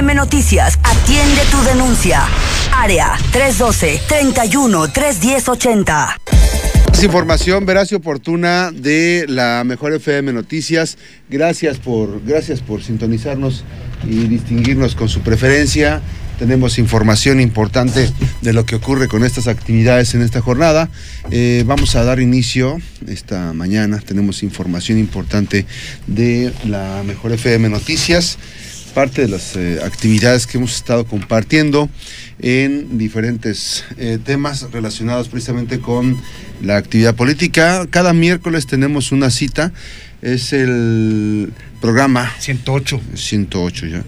FM Noticias atiende tu denuncia. Área 312-31-310-80. Información veraz y oportuna de la Mejor FM Noticias. Gracias por, gracias por sintonizarnos y distinguirnos con su preferencia. Tenemos información importante de lo que ocurre con estas actividades en esta jornada. Eh, vamos a dar inicio esta mañana. Tenemos información importante de la Mejor FM Noticias parte de las eh, actividades que hemos estado compartiendo en diferentes eh, temas relacionados precisamente con la actividad política. Cada miércoles tenemos una cita, es el programa 108. 108 ya.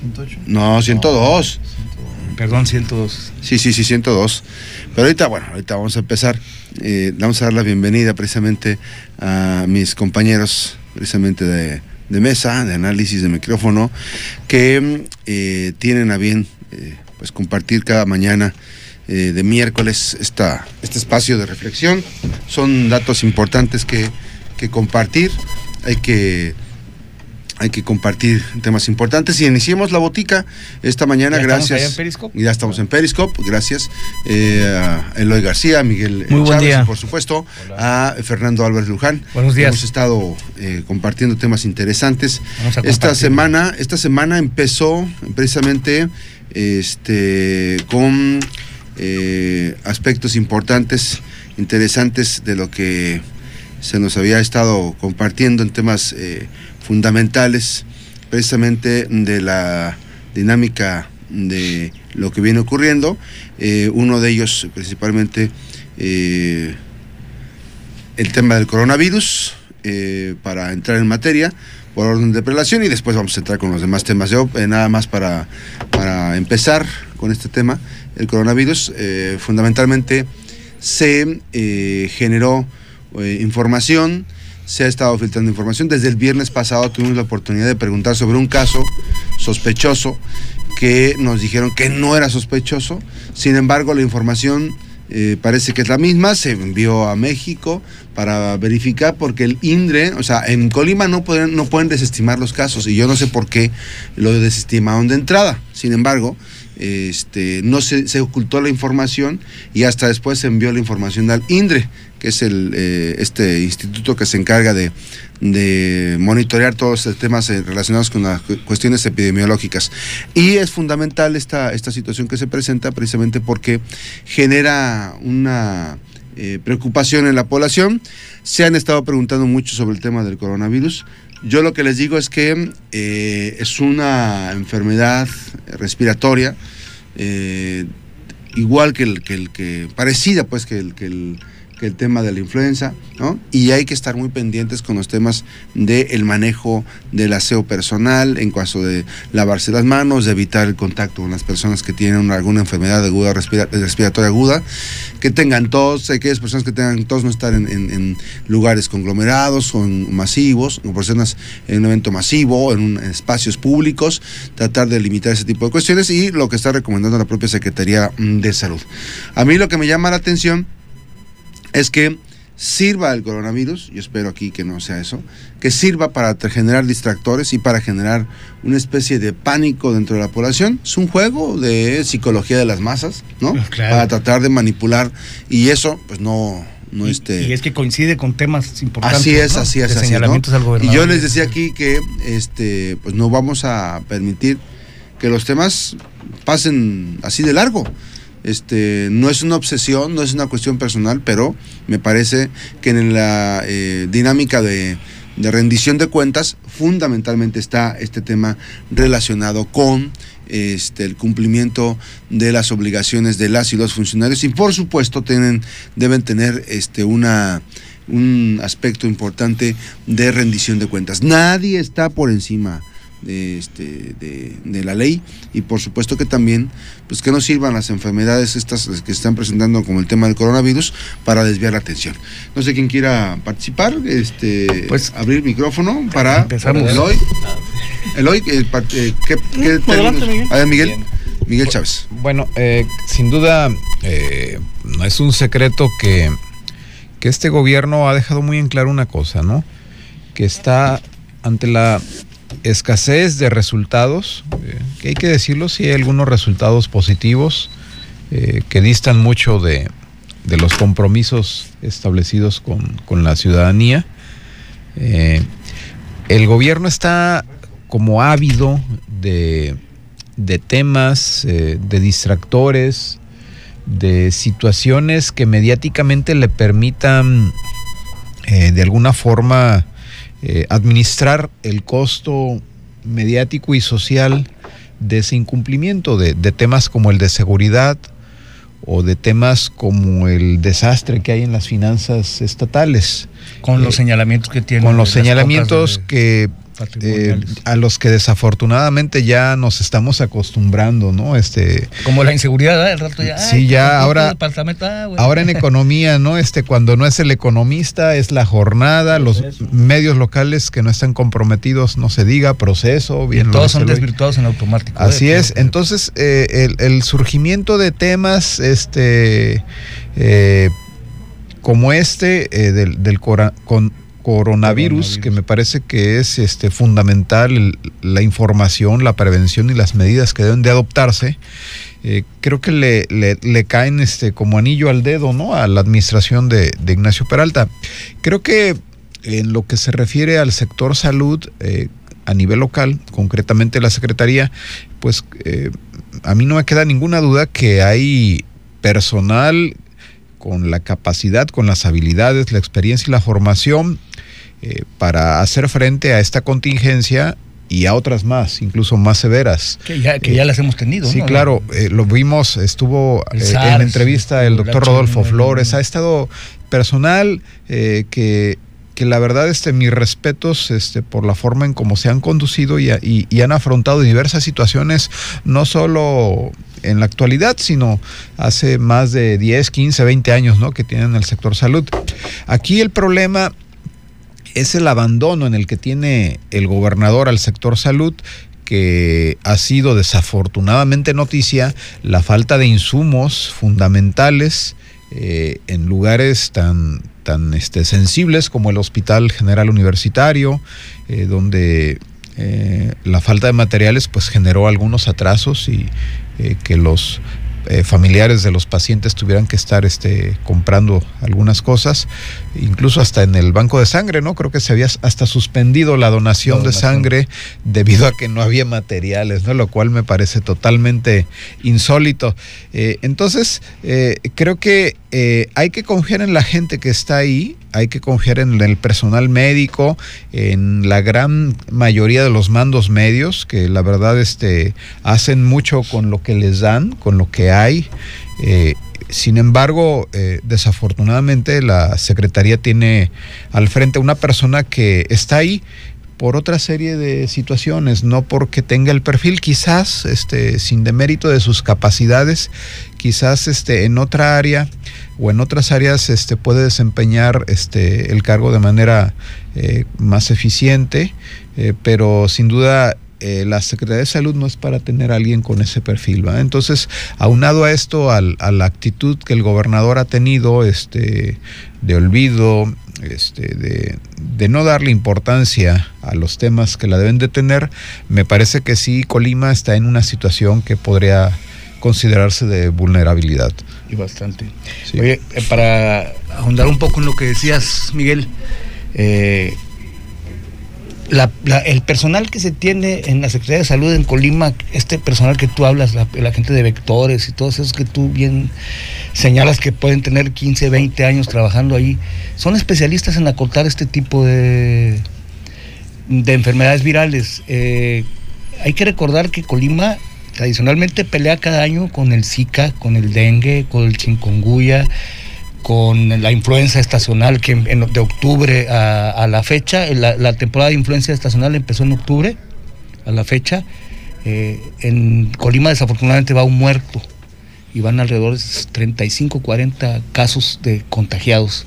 108. No, 102. Perdón, 102. Sí, sí, sí, 102. Pero ahorita, bueno, ahorita vamos a empezar. Eh, vamos a dar la bienvenida precisamente a mis compañeros, precisamente de, de mesa, de análisis de micrófono, que eh, tienen a bien eh, pues compartir cada mañana eh, de miércoles esta, este espacio de reflexión. Son datos importantes que, que compartir. Hay que hay que compartir temas importantes y iniciemos la botica esta mañana. ¿Ya gracias. estamos allá en Periscope? Ya estamos en Periscope. Gracias eh, a Eloy García, a Miguel Muy buen Chávez, día. por supuesto a Fernando Álvarez Luján. Buenos días. Hemos estado eh, compartiendo temas interesantes. Vamos a Esta compartir. semana, esta semana empezó precisamente este con eh, aspectos importantes, interesantes de lo que se nos había estado compartiendo en temas eh, fundamentales, precisamente de la dinámica de lo que viene ocurriendo. Eh, uno de ellos, principalmente, eh, el tema del coronavirus, eh, para entrar en materia por orden de prelación y después vamos a entrar con los demás temas. Yo, nada más para, para empezar con este tema, el coronavirus, fundamentalmente se generó información, se ha estado filtrando información. Desde el viernes pasado tuvimos la oportunidad de preguntar sobre un caso sospechoso que nos dijeron que no era sospechoso. Sin embargo, la información eh, parece que es la misma. Se envió a México para verificar porque el INDRE, o sea, en Colima no pueden, no pueden desestimar los casos y yo no sé por qué lo desestimaron de entrada. Sin embargo, este, no se, se ocultó la información y hasta después se envió la información al INDRE, que es el, eh, este instituto que se encarga de, de monitorear todos los temas eh, relacionados con las cu- cuestiones epidemiológicas. Y es fundamental esta, esta situación que se presenta precisamente porque genera una eh, preocupación en la población. Se han estado preguntando mucho sobre el tema del coronavirus. Yo lo que les digo es que es una enfermedad respiratoria, igual que el, que parecida pues que que el, el tema de la influenza, ¿no? Y hay que estar muy pendientes con los temas del manejo del aseo personal, en caso de lavarse las manos, de evitar el contacto con las personas que tienen una- alguna enfermedad aguda, respira- respiratoria aguda, que tengan tos, aquellas personas que tengan tos no estar en, lugares conglomerados o en masivos, o personas en un evento masivo, en, un- en espacios públicos, tratar de limitar ese tipo de cuestiones y lo que está recomendando la propia Secretaría de Salud. A mí lo que me llama la atención es que sirva el coronavirus, yo espero aquí que no sea eso, que sirva para generar distractores y para generar una especie de pánico dentro de la población. Es un juego de psicología de las masas, ¿no? Claro. Para tratar de manipular y eso, pues no, no y, este. y es que coincide con temas importantes. Así es, ¿no? así es, De así es, señalamientos ¿no? al Y yo les decía aquí que este, pues no vamos a permitir que los temas pasen así de largo. Este, no es una obsesión, no es una cuestión personal, pero me parece que en la eh, dinámica de, rendición de cuentas, fundamentalmente está este tema relacionado con este, el cumplimiento de las obligaciones de las y los funcionarios y por supuesto tienen, deben tener este, una, un aspecto importante de rendición de cuentas. Nadie está por encima de, este, de, de la ley y por supuesto que también pues que no sirvan las enfermedades estas que están presentando como el tema del coronavirus para desviar la atención. No sé quién quiera participar, este Pues, abrir micrófono para empezamos. Eloy. Eloy, eh, eh, ¿qué, qué adelante? Miguel. A ver, Miguel. Bien. Miguel Chávez. Bueno, eh, sin duda, eh, no es un secreto que, que este gobierno ha dejado muy en claro una cosa, ¿no? Que está ante la escasez de resultados, eh, que hay que decirlo, sí hay algunos resultados positivos eh, que distan mucho de, de, los compromisos establecidos con, con la ciudadanía. Eh, el gobierno está como ávido de, de temas, de distractores, de situaciones que mediáticamente le permitan de alguna forma eh, administrar el costo mediático y social de ese incumplimiento de, temas como el de seguridad o de temas como el desastre que hay en las finanzas estatales. Con los eh, señalamientos que tiene. Con los señalamientos que eh, a los que desafortunadamente ya nos estamos acostumbrando, ¿no? Este, Como la inseguridad, el rato ya. Sí, ya ahora, ah, ahora en economía, ¿no? Este, cuando no es el economista, es la jornada, los medios locales que no están comprometidos, no se diga, proceso, bien. todos son desvirtuados en automático. Así ¿eh? es, entonces eh, el, surgimiento de temas, este, como este, del, del con, coronavirus, que me parece que es este, fundamental la información, la prevención y las medidas que deben de adoptarse, eh, creo que le, le, caen este, como anillo al dedo ¿no? a la administración de, Ignacio Peralta. Creo que en lo que se refiere al sector salud eh, a nivel local, concretamente la Secretaría, pues eh, a mí no me queda ninguna duda que hay personal con la capacidad, con las habilidades, la experiencia y la formación eh, para hacer frente a esta contingencia y a otras más, incluso más severas. Que ya, que ya las hemos tenido. Sí, claro, eh, lo vimos, estuvo eh, en la entrevista el doctor Rodolfo Flores, ha estado personal que, que, la verdad, este, mis respetos este, por la forma en cómo se han conducido y, y han afrontado diversas situaciones, no solo en la actualidad, sino hace más de 10, 15, 20 años ¿no? que tienen el sector salud. Aquí el problema es el abandono en el que tiene el gobernador al sector salud que ha sido desafortunadamente noticia la falta de insumos fundamentales eh, en lugares tan, tan este, sensibles como el Hospital General Universitario, eh, donde eh, la falta de materiales pues generó algunos atrasos y que los eh, familiares de los pacientes tuvieran que estar este, comprando algunas cosas, incluso hasta en el banco de sangre, ¿no? Creo que se había hasta suspendido la donación, de sangre debido a que no había materiales, ¿no? Lo cual me parece totalmente insólito. Eh, entonces, eh, creo que hay que confiar en la gente que está ahí, hay que confiar en el personal médico, en la gran mayoría de los mandos medios, que la verdad este, hacen mucho con lo que les dan, con lo que hay. Eh, sin embargo, eh, desafortunadamente la Secretaría tiene al frente una persona que está ahí por otra serie de situaciones, no porque tenga el perfil, quizás este, sin demérito de sus capacidades, quizás este, en otra área o en otras áreas este, puede desempeñar este, el cargo de manera eh, más eficiente, pero sin duda eh, la Secretaría de Salud no es para tener a alguien con ese perfil. ¿va? Entonces, aunado a esto, a la actitud que el gobernador ha tenido este, de olvido, este, de, de, no darle importancia a los temas que la deben de tener, me parece que sí, Colima está en una situación que podría considerarse de vulnerabilidad. Y bastante. Oye, eh, para ahondar un poco en lo que decías, Miguel, eh, el personal que se tiene en la Secretaría de Salud en Colima, este personal que tú hablas, la, gente de vectores y todos esos que tú bien señalas que pueden tener 15, 20 años trabajando ahí, son especialistas en acortar este tipo de, de enfermedades virales. Eh, hay que recordar que Colima tradicionalmente pelea cada año con el Zika, con el dengue, con el chikungunya con la influencia estacional que de octubre a, la fecha, la, temporada de influencia estacional empezó en octubre a la fecha. Eh, en Colima desafortunadamente va un muerto y van alrededor de 35, 40 casos de contagiados.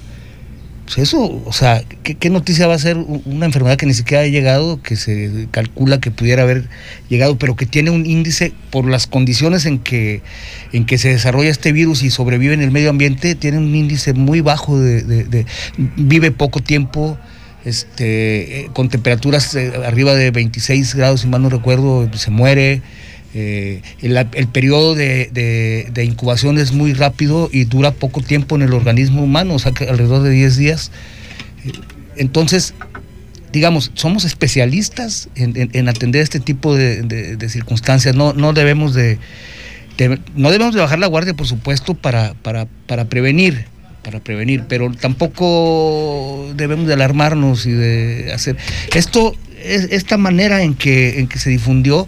Pues eso, o sea, ¿qué, noticia va a ser una enfermedad que ni siquiera ha llegado, que se calcula que pudiera haber llegado, pero que tiene un índice por las condiciones en que, en que se desarrolla este virus y sobrevive en el medio ambiente, tiene un índice muy bajo de, vive poco tiempo, este, con temperaturas arriba de 26 grados, si mal no recuerdo, se muere. El, periodo de, de, incubación es muy rápido y dura poco tiempo en el organismo humano, o sea, alrededor de 10 días. Entonces, digamos, somos especialistas en, atender este tipo de, circunstancias. No, no debemos de, no debemos de bajar la guardia, por supuesto, para, para, para prevenir, para prevenir, pero tampoco debemos de alarmarnos y de hacer esto, esta manera en que, en que se difundió,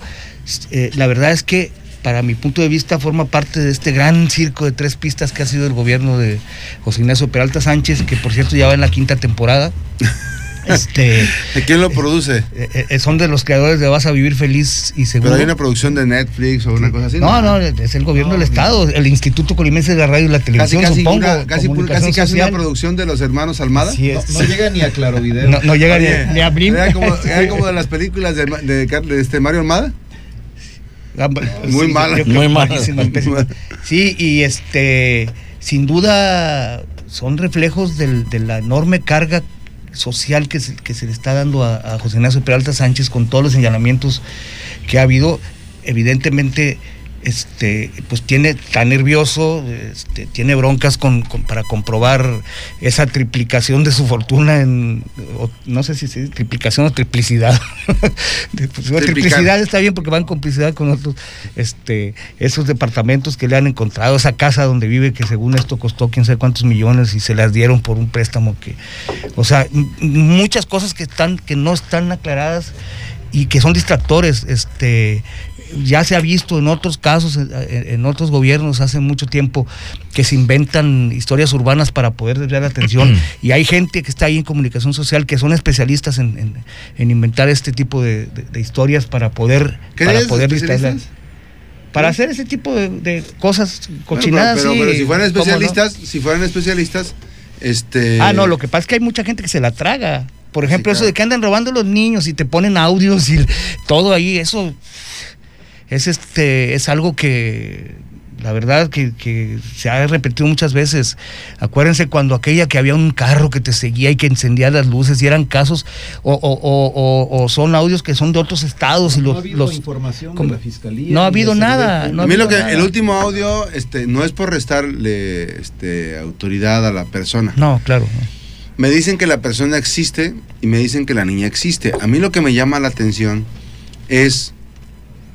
eh, la verdad es que para mi punto de vista forma parte de este gran circo de tres pistas que ha sido el gobierno de José Ignacio Peralta Sánchez, que por cierto ya va en la quinta temporada. Este, ¿Quién lo produce? Eh, eh, son de los creadores de Vas a vivir feliz y seguro. Pero hay una producción de Netflix o una cosa así. No, no, es el gobierno del Estado, el Instituto Colimense de la Radio y la Televisión, casi, supongo. casi, casi, casi una producción de los hermanos Almada. no, llega ni a Claro Video. No, llega ni, a Blim. Era como, como, de las películas de, de, este Mario Almada. Muy mala. Muy mala. Sí, y este, sin duda son reflejos del, de la enorme carga social que se, que se le está dando a, a José Ignacio Peralta Sánchez con todos los señalamientos que ha habido, evidentemente este, pues tiene, está nervioso, este, tiene broncas con, para comprobar esa triplicación de su fortuna en, no sé si es triplicación o triplicidad. pues, triplicidad está bien porque va en complicidad con otros, este, esos departamentos que le han encontrado, esa casa donde vive que según esto costó quién sabe cuántos millones y se las dieron por un préstamo que, o sea, muchas cosas que están, que no están aclaradas y que son distractores, este, ya se ha visto en otros casos, en, otros gobiernos hace mucho tiempo, que se inventan historias urbanas para poder desviar la atención. y hay gente que está ahí en comunicación social que son especialistas en, inventar este tipo de, historias para poder, para poder para hacer ese tipo de, cosas cochinadas. pero, si fueran especialistas, si fueran especialistas, este. Ah, no, lo que pasa es que hay mucha gente que se la traga. Por ejemplo, eso de que andan robando los niños y te ponen audios y todo ahí, eso es este es algo que la verdad que, se ha repetido muchas veces. Acuérdense cuando aquella que había un carro que te seguía y que encendía las luces y eran casos o, son audios que son de otros estados. y los, no ha habido información de la fiscalía. No ha habido nada. a mí lo que el último audio este, no es por restarle este, autoridad a la persona. No, claro. Me dicen que la persona existe y me dicen que la niña existe. A mí lo que me llama la atención es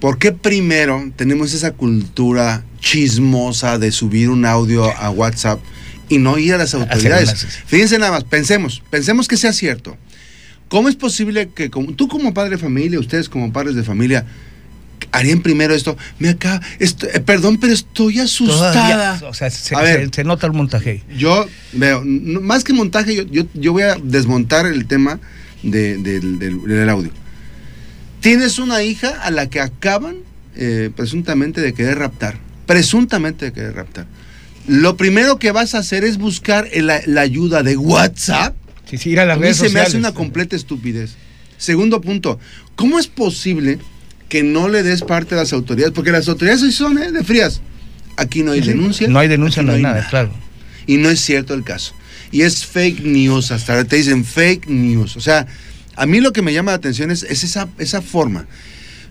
¿Por qué primero tenemos esa cultura chismosa de subir un audio a WhatsApp y no ir a las autoridades? Fíjense nada más, pensemos, pensemos que sea cierto. ¿Cómo es posible que tú como padre de familia, ustedes como padres de familia, harían primero esto? Me acá, eh, perdón, pero estoy asustada. o sea, se, nota el montaje. Yo veo, más que montaje, yo, voy a desmontar el tema del audio. Tienes una hija a la que acaban eh, presuntamente de querer raptar. Presuntamente de querer raptar. Lo primero que vas a hacer es buscar la, ayuda de WhatsApp. Sí, sí, ir a las a mí se me hace una completa estupidez. Segundo punto, ¿cómo es posible que no le des parte a las autoridades? Porque las autoridades son ¿eh? de frías. Aquí no hay denuncia. No hay denuncia, no hay nada, claro. Y no es cierto el caso. Y es fake news, hasta ahora te dicen fake news. O sea, a mí lo que me llama la atención es, esa, esa forma.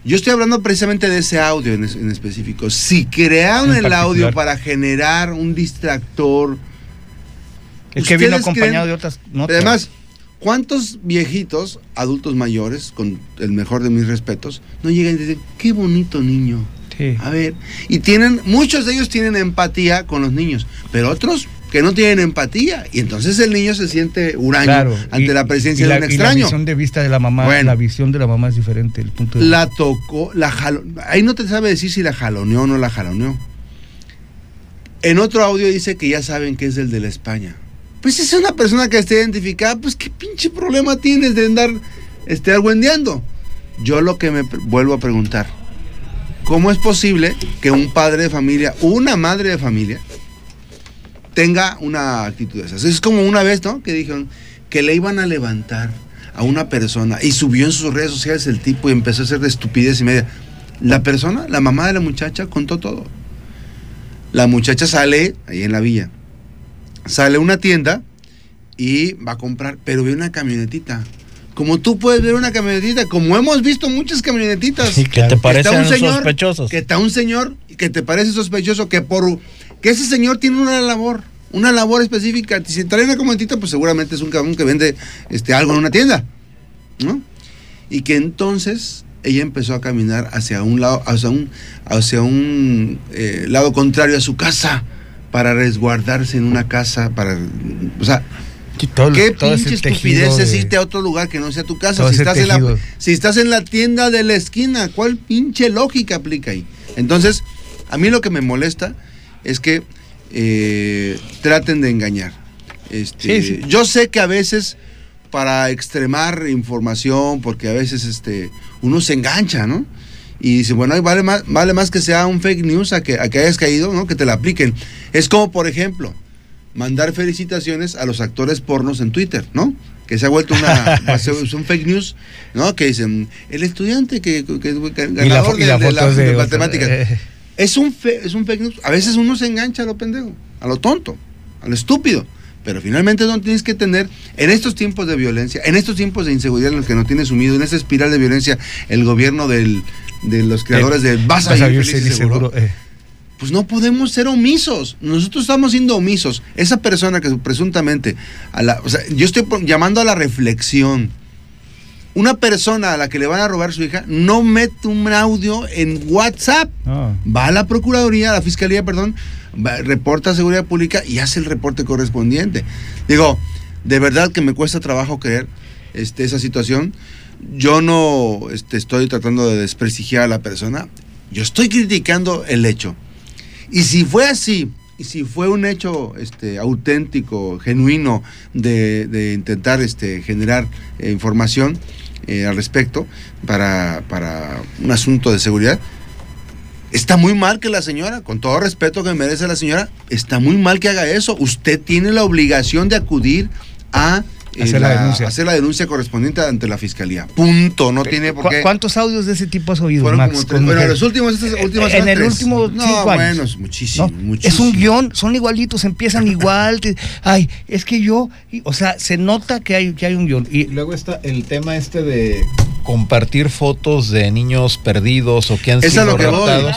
Yo estoy hablando precisamente de ese audio en, específico. Si crearon el audio para generar un distractor. Es que viene acompañado de otras notas. Además, ¿cuántos viejitos, adultos mayores, con el mejor de mis respetos, no llegan y dicen, qué bonito niño? Sí. A ver, y tienen, muchos de ellos tienen empatía con los niños, pero otros que no tienen empatía y entonces el niño se siente huraño ante la presencia de un extraño. la visión de vista de la mamá, la visión de la mamá es diferente. El punto la tocó, la ahí no te sabe decir si la jaloneó o no la jaloneó. En otro audio dice que ya saben que es el de la España. Pues es una persona que está identificada, pues qué pinche problema tienes de andar este, argüendeando. Yo lo que me vuelvo a preguntar, ¿cómo es posible que un padre de familia, una madre de familia, tenga una actitud de esas. Es como una vez, ¿no? Que dijeron que le iban a levantar a una persona y subió en sus redes sociales el tipo y empezó a hacer de estupidez y media. La persona, la mamá de la muchacha, contó todo. La muchacha sale ahí en la villa, sale a una tienda y va a comprar, pero ve una camionetita. Como tú puedes ver una camionetita, como hemos visto muchas camionetitas. que te parecen sospechosos. Que está un señor que te parece sospechoso, que por que ese señor tiene una labor, una labor específica. Si trae una camionetita, pues seguramente es un cabrón que vende este, algo en una tienda. ¿No? Y que entonces ella empezó a caminar hacia un lado, hacia un, hacia un eh, lado contrario a su casa para resguardarse en una casa, para, o sea, ¿qué pinche estupidez es irte a otro lugar que no sea tu casa? Si estás, en la, si estás en la tienda de la esquina, ¿cuál pinche lógica aplica ahí? Entonces, a mí lo que me molesta es que eh, traten de engañar. Este, Yo sé que a veces para extremar información, porque a veces este, uno se engancha, ¿no? Y dice, bueno, vale más, vale más que sea un fake news a que, a que hayas caído, ¿no? Que te la apliquen. Es como, por ejemplo, mandar felicitaciones a los actores pornos en Twitter, ¿no? Que se ha vuelto una, es un fake news, ¿no? Que dicen, el estudiante que, ganador de, la, matemáticas. Eh. Es, un es un fake news. A veces uno se engancha a lo pendejo, a lo tonto, a lo estúpido. Pero finalmente no tienes que tener, en estos tiempos de violencia, en estos tiempos de inseguridad en los que nos tiene sumido, en esa espiral de violencia, el gobierno del, de los creadores de vas a vivir seguro, eh. pues no podemos ser omisos. Nosotros estamos siendo omisos. Esa persona que presuntamente, a la, o sea, yo estoy llamando a la reflexión. Una persona a la que le van a robar su hija no mete un audio en WhatsApp. Ah. Va a la Procuraduría, a la Fiscalía, perdón, reporta a Seguridad Pública y hace el reporte correspondiente. Digo, de verdad que me cuesta trabajo creer este, esa situación. Yo no este, estoy tratando de desprestigiar a la persona, yo estoy criticando el hecho. Y si fue así, y si fue un hecho este, auténtico, genuino, de, intentar este, generar eh, información eh, al respecto para, para un asunto de seguridad, Está muy mal que la señora, con todo respeto que merece la señora, está muy mal que haga eso. Usted tiene la obligación de acudir a hacer, la, denuncia. hacer la denuncia correspondiente ante la fiscalía. Punto. No tiene por qué. ¿Cuántos audios de ese tipo has oído? Fueron como tres. Bueno, los últimos, estas últimas En el último no, bueno, muchísimo, muchísimo. Es un guion, son igualitos, empiezan igual. ay, es que yo, o sea, se nota que hay, que hay un guion. Y luego está el tema este de compartir fotos de niños perdidos o que han sido raptados.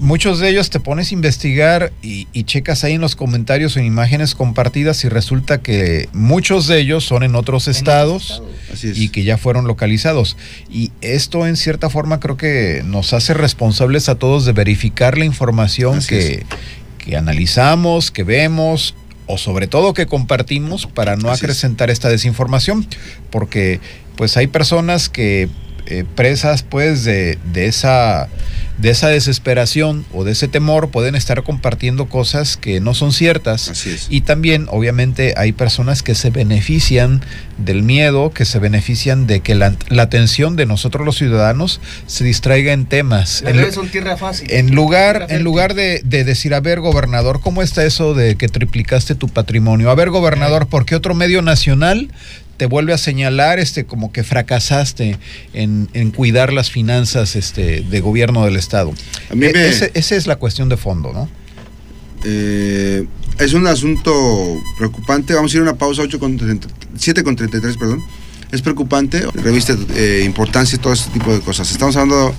Muchos de ellos te pones a investigar y, y, checas ahí en los comentarios o en imágenes compartidas y resulta que muchos de ellos son en otros estados y que ya fueron localizados. Y esto en cierta forma creo que nos hace responsables a todos de verificar la información que, que analizamos, que vemos o sobre todo que compartimos para no acrecentar esta desinformación, porque pues hay personas que eh, presas pues de, de, esa, de esa desesperación o de ese temor pueden estar compartiendo cosas que no son ciertas. Y también obviamente hay personas que se benefician del miedo, que se benefician de que la, atención de nosotros los ciudadanos se distraiga en temas. en, son tierra fácil. En lugar, en lugar de, de, decir, a ver gobernador, ¿cómo está eso de que triplicaste tu patrimonio? A ver gobernador, ¿por qué otro medio nacional te vuelve a señalar este como que fracasaste en, cuidar las finanzas este de gobierno del estado. E, esa es la cuestión de fondo, ¿no? Eh, es un asunto preocupante. Vamos a ir a una pausa 8 con 7 con 33, perdón. Es preocupante. Reviste eh, importancia y todo este tipo de cosas. Estamos hablando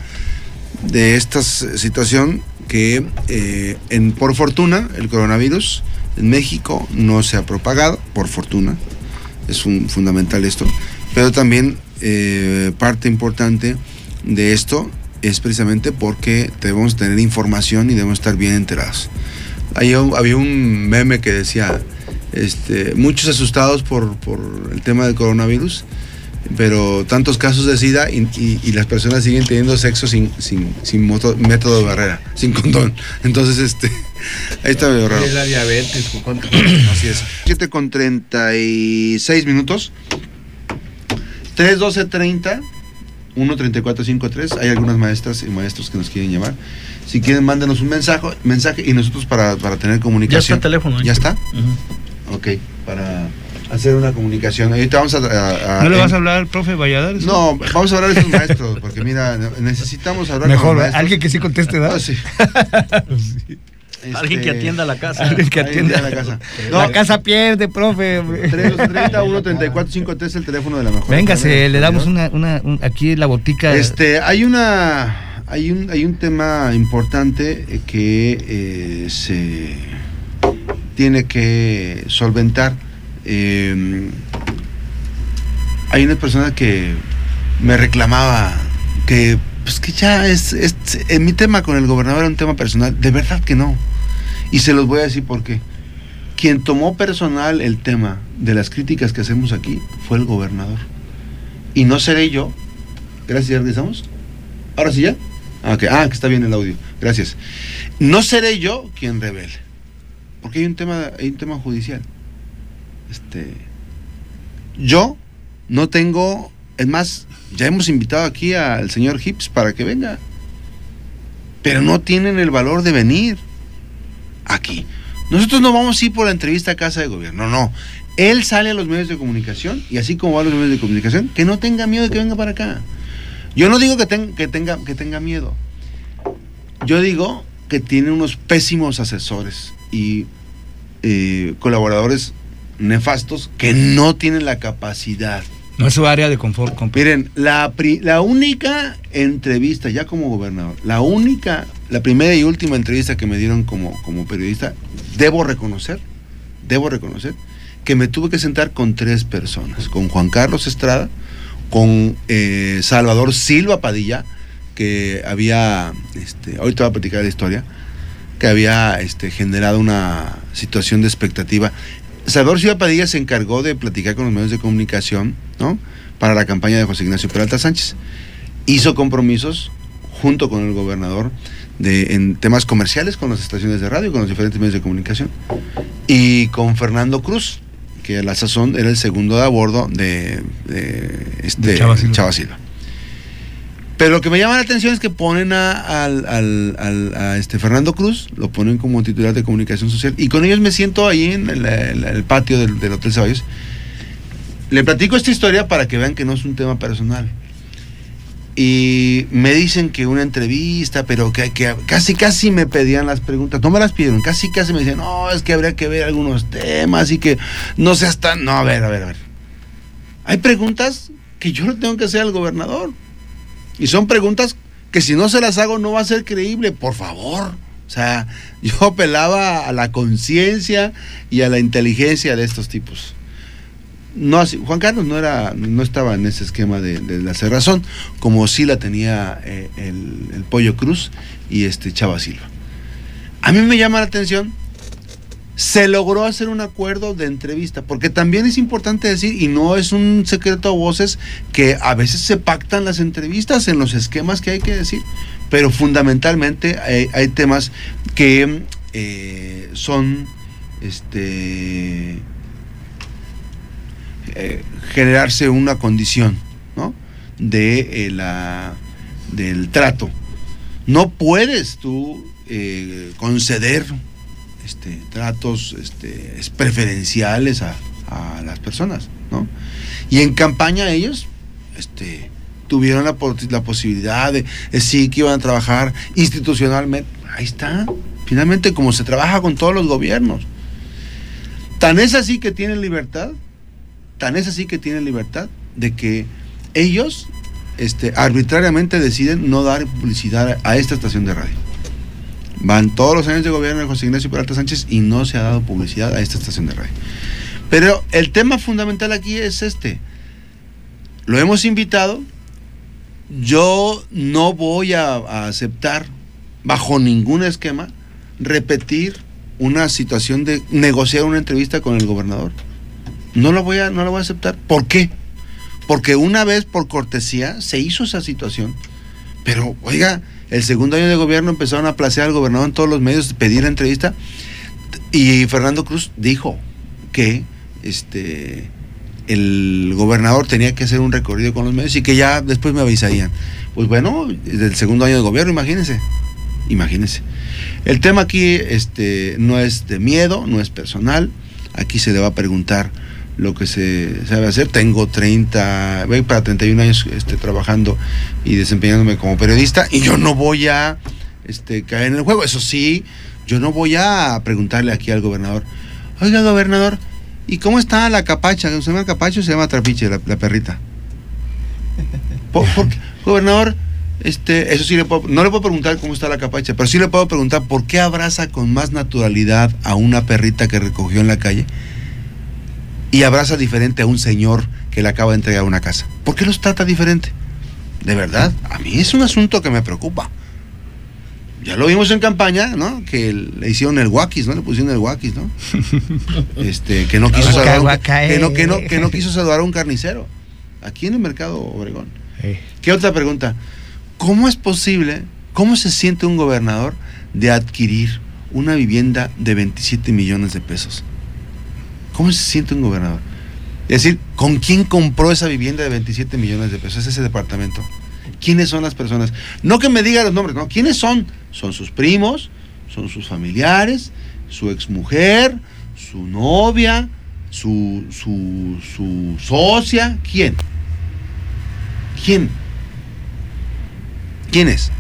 de esta situación que eh, en, por fortuna el coronavirus en México no se ha propagado, por fortuna es un, fundamental esto, pero también eh, parte importante de esto es precisamente porque debemos tener información y debemos estar bien enterados. Hay, había un meme que decía, este, muchos asustados por, por el tema del coronavirus, pero tantos casos de SIDA y, las personas siguen teniendo sexo sin, sin, sin método de barrera, sin condón. Entonces, este, ahí está medio raro. Es la diabetes, Así es. 7 con 36 minutos. 31230 13453. Hay algunas maestras y maestros que nos quieren llamar. Si quieren, mándenos un mensaje, mensaje y nosotros para, para tener comunicación. Ya está el teléfono. ¿Ya está? Ok, para hacer una comunicación. Ahorita vamos a... ¿No le vas a hablar al profe Valladares? No, vamos a hablar a estos maestros, porque mira, necesitamos hablar Mejor, con alguien que sí conteste, ¿verdad? Ah, sí. Alguien que Este, atienda la casa. Alguien que atienda la casa. la casa pierde, profe. 330 134 53 el teléfono de la mejor. Véngase, le damos una, una un- aquí la botica. Este, hay una hay un hay un tema importante eh, que eh, se tiene que solventar. Eh, hay una persona que me reclamaba que pues que ya es, es en mi tema con el gobernador era un tema personal, de verdad que no. Y se los voy a decir por qué. Quien tomó personal el tema de las críticas que hacemos aquí fue el gobernador. Y no seré yo. Gracias, ya regresamos. Ahora sí ya. Ah, ok. Ah, que está bien el audio. Gracias. No seré yo quien revele. Porque hay un tema, hay un tema judicial. Este. Yo no tengo. Es más, ya hemos invitado aquí al señor Hips para que venga. Pero no tienen el valor de venir aquí. Nosotros no vamos a ir por la entrevista a Casa de Gobierno, no. Él sale a los medios de comunicación y así como va a los medios de comunicación, que no tenga miedo de que venga para acá. Yo no digo que, que tenga, que tenga miedo. Yo digo que tiene unos pésimos asesores y eh, colaboradores nefastos que no tienen la capacidad No es su área de confort. compa. Miren, la, pri- la única entrevista, ya como gobernador, la única, la primera y última entrevista que me dieron como, como periodista, debo reconocer, debo reconocer, que me tuve que sentar con tres personas, con Juan Carlos Estrada, con eh, Salvador Silva Padilla, que había, este, ahorita voy a platicar la historia, que había este, generado una situación de expectativa. Salvador Silva Padilla se encargó de platicar con los medios de comunicación, ¿no? Para la campaña de José Ignacio Peralta Sánchez. Hizo compromisos junto con el gobernador de, en temas comerciales con las estaciones de radio, con los diferentes medios de comunicación. Y con Fernando Cruz, que a la sazón era el segundo de a bordo de, de, este, De Chava Silva. Chava Silva. Pero lo que me llama la atención es que ponen a, este Fernando Cruz, lo ponen como titular de comunicación social, y con ellos me siento ahí en el, patio del, Hotel Ceballos. Le platico esta historia para que vean que no es un tema personal. Y me dicen que una entrevista, pero que, que casi casi me pedían las preguntas. No me las pidieron, casi casi me decían, no, es que habría que ver algunos temas y que no seas tan. No, a ver, a ver, a ver. Hay preguntas que yo le tengo que hacer al gobernador. Y son preguntas que si no se las hago no va a ser creíble, por favor. O sea, yo apelaba a la conciencia y a la inteligencia de estos tipos. No así, Juan Carlos no era, no estaba en ese esquema de, la cerrazón, como sí la tenía eh, el, el Pollo Cruz y este Chava Silva. A mí me llama la atención se logró hacer un acuerdo de entrevista, porque también es importante decir, y no es un secreto a voces, que a veces se pactan las entrevistas en los esquemas que hay que decir, pero fundamentalmente hay, temas que eh, son este eh, generarse una condición ¿no? de eh, la del trato. No puedes tú conceder este, tratos este, es- preferenciales a, las personas, ¿no? Y en campaña ellos este, tuvieron la, po- la posibilidad de decir que iban a trabajar institucionalmente. Ahí está. Finalmente, como se trabaja con todos los gobiernos. Tan es así que tienen libertad, tan es así que tienen libertad de que ellos arbitrariamente deciden no dar publicidad a esta estación de radio. Van todos los años de gobierno de José Ignacio Peralta Sánchez y no se ha dado publicidad a esta estación de radio. Pero el tema fundamental aquí es este. Lo hemos invitado. Yo no voy a, aceptar, bajo ningún esquema, repetir una situación de negociar una entrevista con el gobernador. No lo voy a, no lo voy a aceptar. ¿Por qué? Porque una vez por cortesía se hizo esa situación. Pero, oiga, el segundo año de gobierno empezaron a placear al gobernador en todos los medios, pedir la entrevista. Y Fernando Cruz dijo que este el gobernador tenía que hacer un recorrido con los medios y que ya después me avisarían. Pues bueno, desde el segundo año de gobierno, imagínense. Imagínense. El tema aquí este, no es de miedo, no es personal. Aquí se le va a preguntar lo que se sabe hacer. Tengo 30, voy para 31 años este, trabajando y desempeñándome como periodista y yo no voy a este, caer en el juego. Eso sí, Yo no voy a preguntarle aquí al gobernador, oiga gobernador, ¿y cómo está la capacha? ¿Se llama capacho o se llama trapiche, la, perrita? gobernador, este, eso sí le puedo, no le puedo preguntar cómo está la capacha, pero sí le puedo preguntar por qué abraza con más naturalidad a una perrita que recogió en la calle y abraza diferente a un señor que le acaba de entregar una casa. ¿Por qué los trata diferente? De verdad, a mí es un asunto que me preocupa. Ya lo vimos en campaña, ¿no? Que le hicieron el guaquis, ¿no? Le pusieron el guaquis, ¿no? Este, que no quiso saludar un, que no, que no, que no quiso saludar a un carnicero. Aquí en el mercado Obregón. ¿Qué otra pregunta? ¿Cómo es posible, cómo se siente un gobernador de adquirir una vivienda de 27 millones de pesos? ¿Cómo se siente un gobernador? Es decir, ¿con quién compró esa vivienda de 27 millones de pesos? ese departamento. ¿Quiénes son las personas? No que me diga los nombres, no. ¿Quiénes son? Son sus primos, son sus familiares, su exmujer, su novia, su, su, su socia. ¿Quién? ¿Quién? ¿Quién es?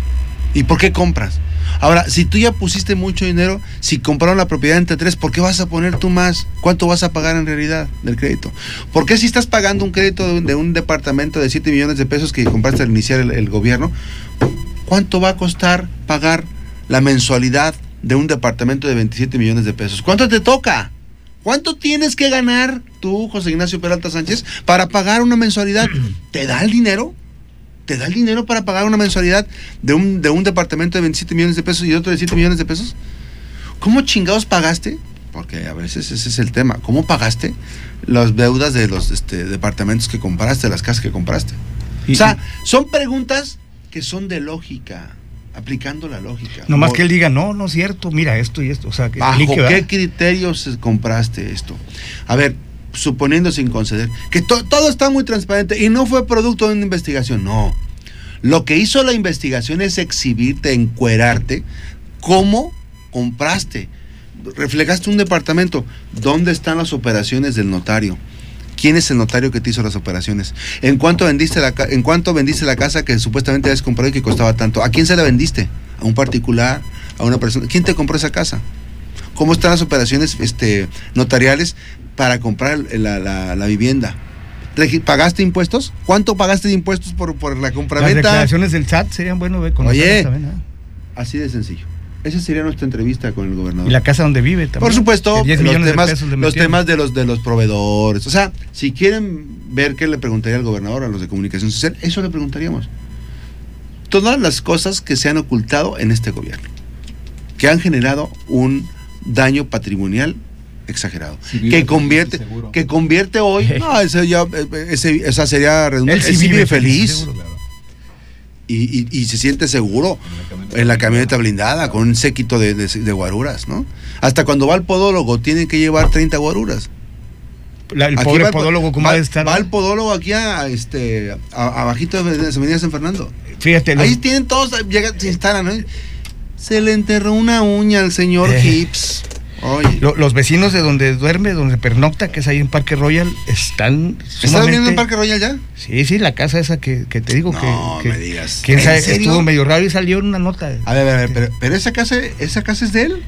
¿Y por qué compras? Ahora, si tú ya pusiste mucho dinero, si compraron la propiedad entre tres, ¿por qué vas a poner tú más? ¿Cuánto vas a pagar en realidad del crédito? ¿Por qué si estás pagando un crédito de un, departamento de 7 millones de pesos que compraste al iniciar el, gobierno, cuánto va a costar pagar la mensualidad de un departamento de 27 millones de pesos? ¿Cuánto te toca? ¿Cuánto tienes que ganar tú, José Ignacio Peralta Sánchez, para pagar una mensualidad? ¿Te da el dinero? ¿Te da el dinero para pagar una mensualidad de un, de un departamento de 27 millones de pesos y otro de 7 millones de pesos? ¿Cómo chingados pagaste? Porque a veces ese es el tema. ¿Cómo pagaste las deudas de los este, departamentos que compraste, las casas que compraste? o sea, son preguntas que son de lógica, aplicando la lógica. No más que él diga, no, no es cierto, mira esto y esto. O sea, que ¿Bajo qué criterios compraste esto? A ver, suponiendo sin conceder, que todo está muy transparente y no fue producto de una investigación, no. Lo que hizo la investigación es exhibirte, encuerarte, cómo compraste, reflejaste un departamento, ¿dónde están las operaciones del notario? ¿Quién es el notario que te hizo las operaciones? ¿En cuánto vendiste la, en cuánto vendiste la casa que supuestamente habías comprado y que costaba tanto? ¿A quién se la vendiste? ¿A un particular? ¿A una persona? ¿Quién te compró esa casa? ¿Cómo están las operaciones este, notariales para comprar la, vivienda. ¿Pagaste impuestos? ¿Cuánto pagaste de impuestos por, por la compraventa? Las declaraciones del SAT serían bueno Oye, así de sencillo. Esa sería nuestra entrevista con el gobernador. Y la casa donde vive también. Por supuesto, los temas, de los temas de los de los proveedores. O sea, si quieren ver qué le preguntaría al gobernador a los de comunicación social, eso le preguntaríamos. Todas las cosas que se han ocultado en este gobierno, que han generado un daño patrimonial exagerado. que convierte, que convierte hoy, no, ese ya, ese, esa sería redundante. Él sí, vive, feliz. y, y, se siente seguro en la camioneta blindada, con un séquito de, de, guaruras, ¿no? Hasta cuando va al podólogo, tiene que llevar 30 guaruras. el pobre podólogo, ¿cómo va, estar? Va al podólogo aquí a, este, abajito de Avenida San Fernando. Fíjate. Ahí tienen todos, llegan, se instalan, ¿no? Se le enterró una uña al señor eh. Hips los vecinos de donde duerme, donde pernocta, que es ahí en Parque Royal, están. ¿Estás viendo en Parque Royal ya? Sí, sí, la casa esa que, te digo que. No me digas. ¿Quién sabe? Estuvo medio raro y salió en una nota. A ver, a ver, pero, esa casa, esa casa es de él.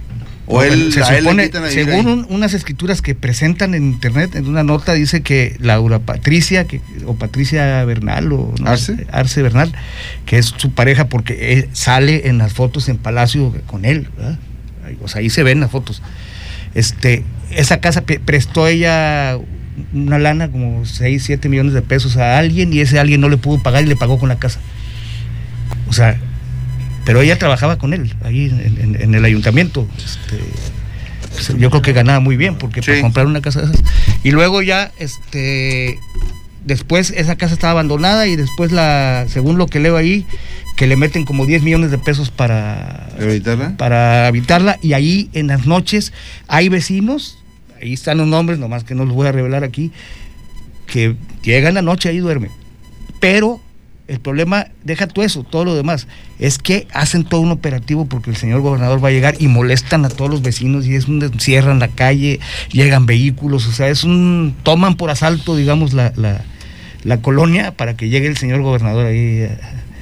O él, se supone, según unas escrituras que presentan en internet, en una nota dice que Laura Patricia, que, o Patricia Bernal, o Arce? Arce Bernal, que es su pareja porque sale en las fotos en Palacio con él, ¿verdad? O sea, ahí se ven las fotos. Este, esa casa prestó ella una lana, como 6, 7 millones de pesos a alguien y ese alguien no le pudo pagar y le pagó con la casa. O sea, pero ella trabajaba con él ahí en, el ayuntamiento. Este, pues, yo creo que ganaba muy bien porque para comprar una casa de esas. Y luego ya, este, después esa casa estaba abandonada y después la, según lo que leo ahí, que le meten como 10 millones de pesos para habitarla. para habitarla y ahí en las noches hay vecinos, ahí están los nombres, nomás que no los voy a revelar aquí, que llegan la noche ahí duermen. Pero el problema, deja todo eso, todo lo demás, es que hacen todo un operativo porque el señor gobernador va a llegar y molestan a todos los vecinos y es un cierran la calle, llegan vehículos, o sea, es un toman por asalto, digamos, la, la, la colonia para que llegue el señor gobernador ahí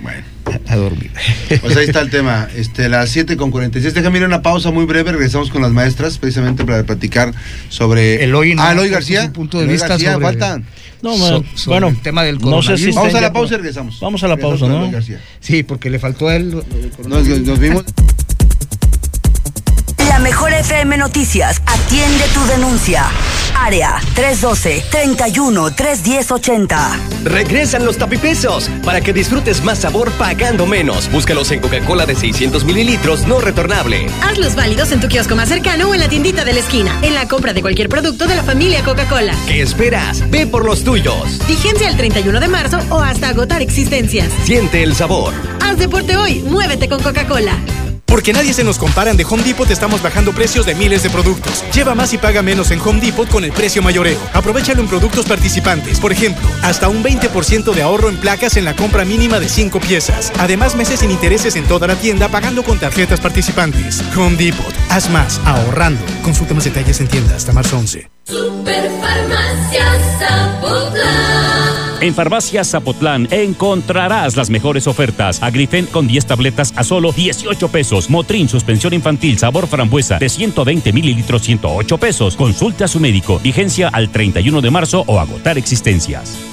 Bueno. A dormir. Pues ahí está el tema. Este, las 7 con 46. Déjame ir a una pausa muy breve. Regresamos con las maestras precisamente para platicar sobre. Eloy, ah, Eloy García. punto de vista García, sobre... faltan. No, bueno, el tema del no sé si Vamos a la pausa y regresamos. Vamos a la pausa, ¿no? Sí, porque le faltó a él. Nos, nos vimos. La mejor FM Noticias atiende tu denuncia. Área 312-31-310-80. Regresan los tapipesos para que disfrutes más sabor pagando menos. Búscalos en Coca-Cola de 600 mililitros no retornable. Hazlos válidos en tu kiosco más cercano o en la tiendita de la esquina. En la compra de cualquier producto de la familia Coca-Cola. ¿Qué esperas? Ve por los tuyos. Vigencia el 31 de marzo o hasta agotar existencias. Siente el sabor. Haz deporte hoy. Muévete con Coca-Cola. Porque nadie se nos compara de Home Depot estamos bajando precios de miles de productos. Lleva más y paga menos en Home Depot con el precio mayoreo. Aprovechalo en productos participantes. Por ejemplo, hasta un 20% de ahorro en placas en la compra mínima de 5 piezas. Además, meses sin intereses en toda la tienda pagando con tarjetas participantes. Home Depot. Haz más ahorrando. Consulta más detalles en tienda hasta marzo 11. En Farmacia Zapotlán encontrarás las mejores ofertas. Agrifen con 10 tabletas a solo 18 pesos. Motrin suspensión infantil sabor frambuesa de 120 mililitros 108 pesos. Consulte a su médico. Vigencia al 31 de marzo o agotar existencias.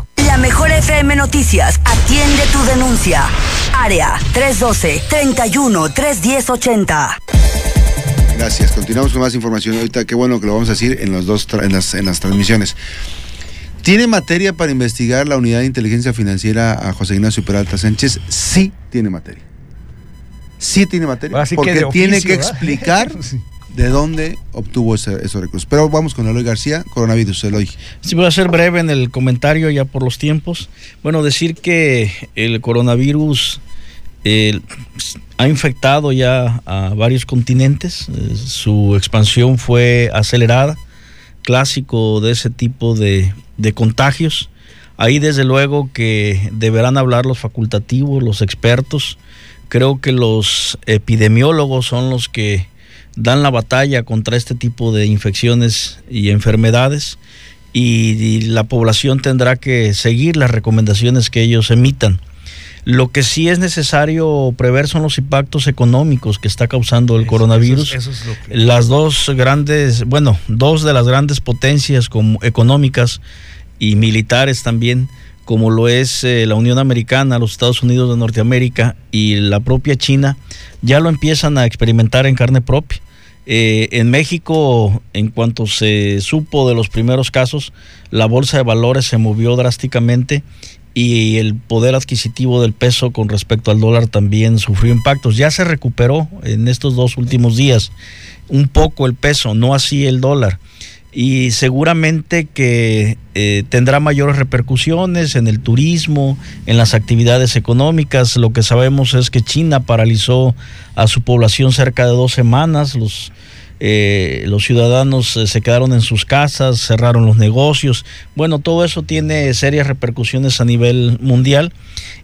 La mejor FM Noticias atiende tu denuncia. Área 312-31-310-80. Gracias. Continuamos con más información. Ahorita qué bueno que lo vamos a decir en, los dos en, las, en las transmisiones. ¿Tiene materia para investigar la unidad de inteligencia financiera a José Ignacio Peralta Sánchez? Sí tiene materia. Sí tiene materia. porque tiene que explicar de dónde obtuvo esos recursos. Pero vamos con Eloy García, coronavirus, Eloy. Sí, voy a ser breve en el comentario ya por los tiempos. Bueno, decir que el coronavirus ha infectado ya a varios continentes, eh, su expansión fue acelerada, clásico de ese tipo de, de contagios. Ahí desde luego que deberán hablar los facultativos, los expertos. Creo que los epidemiólogos son los que dan la batalla contra este tipo de infecciones y enfermedades y, la población tendrá que seguir las recomendaciones que ellos emitan. Lo que sí es necesario prever son los impactos económicos que está causando el coronavirus. Las dos grandes, bueno, dos de las grandes potencias como económicas y militares también, como lo es eh, la Unión Americana, los Estados Unidos de Norteamérica y la propia China, ya lo empiezan a experimentar en carne propia. Eh, en México, en cuanto se supo de los primeros casos, la bolsa de valores se movió drásticamente y el poder adquisitivo del peso con respecto al dólar también sufrió impactos. Ya se recuperó en estos dos últimos días un poco el peso, no así el dólar y seguramente que eh, tendrá mayores repercusiones en el turismo, en las actividades económicas. Lo que sabemos es que China paralizó a su población cerca de dos semanas. Los, eh, los ciudadanos eh, se quedaron en sus casas, cerraron los negocios. Bueno, todo eso tiene serias repercusiones a nivel mundial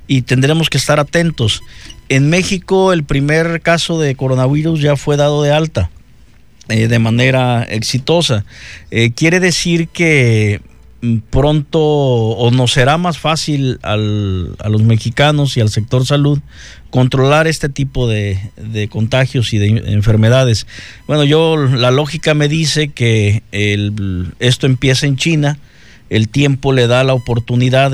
y tendremos que estar atentos. En México el primer caso de coronavirus ya fue dado de alta eh, de manera exitosa. Eh, quiere decir que mm, pronto o nos será más fácil al, a los mexicanos y al sector salud controlar este tipo de, de, contagios y de enfermedades. Bueno, yo la lógica me dice que esto empieza en China, el tiempo le da la oportunidad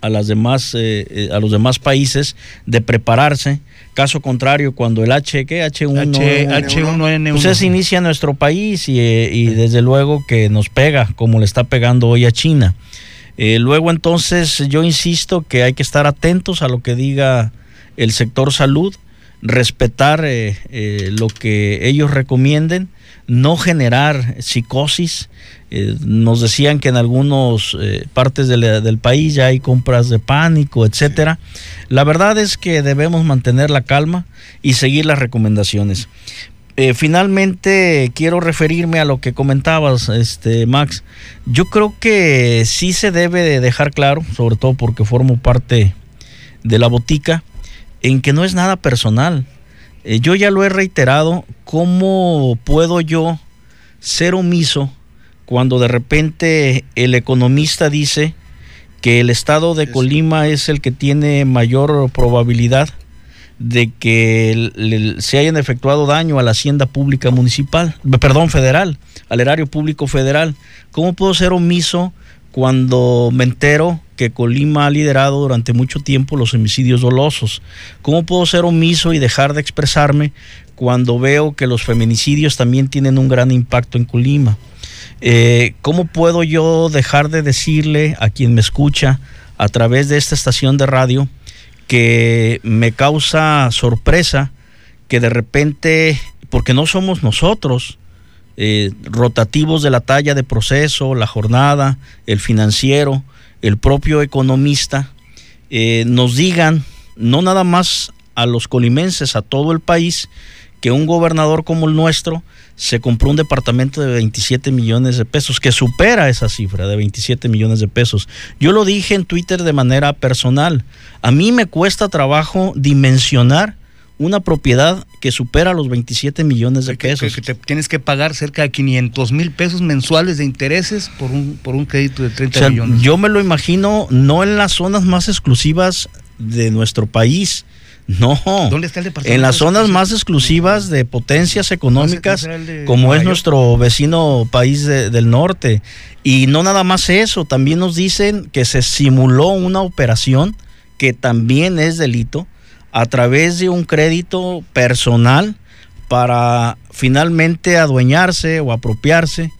a las demás eh, a los demás países de prepararse Caso contrario, cuando el H, ¿qué? H1, H, 1 n pues se inicia en nuestro país y, desde luego que nos pega, como le está pegando hoy a China. Eh, luego entonces yo insisto que hay que estar atentos a lo que diga el sector salud. respetar eh, eh, lo que ellos recomienden, no generar psicosis. Eh, nos decían que en algunas partes del país ya hay compras de pánico, etcétera. La verdad es que debemos mantener la calma y seguir las recomendaciones. finalmente quiero referirme a lo que comentabas, este Max. Yo creo que sí se debe de dejar claro, sobre todo porque formo parte de la botica, en que no es nada personal. Eh, yo ya lo he reiterado, ¿cómo puedo yo ser omiso cuando de repente el economista dice que el estado de Colima es el que tiene mayor probabilidad de que se hayan efectuado daño a la hacienda pública municipal, perdón, federal, al erario público federal. ¿Cómo puedo ser omiso cuando me entero que Colima ha liderado durante mucho tiempo los homicidios dolosos. ¿Cómo puedo ser omiso y dejar de expresarme cuando veo que los feminicidios también tienen un gran impacto en Colima? Eh, ¿Cómo puedo yo dejar de decirle a quien me escucha a través de esta estación de radio que me causa sorpresa que de repente, porque no somos nosotros, eh, rotativos de la talla de proceso, la jornada, el financiero, el propio economista, eh, nos digan, no nada más a los colimenses, a todo el país, que un gobernador como el nuestro se compró un departamento de 27 millones de pesos, que supera esa cifra de 27 millones de pesos. Yo lo dije en Twitter de manera personal. A mí me cuesta trabajo dimensionar una propiedad que supera los 27 millones de pesos. Que, te tienes que pagar cerca de 500 mil pesos mensuales de intereses por un, por un crédito de 30 millones. Yo me lo imagino no en las zonas más exclusivas de nuestro país. No. ¿Dónde está el departamento? En las zonas más exclusivas de potencias económicas, como es nuestro vecino país del norte. Y no nada más eso, también nos dicen que se simuló una operación que también es delito a través de un crédito personal para finalmente adueñarse o apropiarse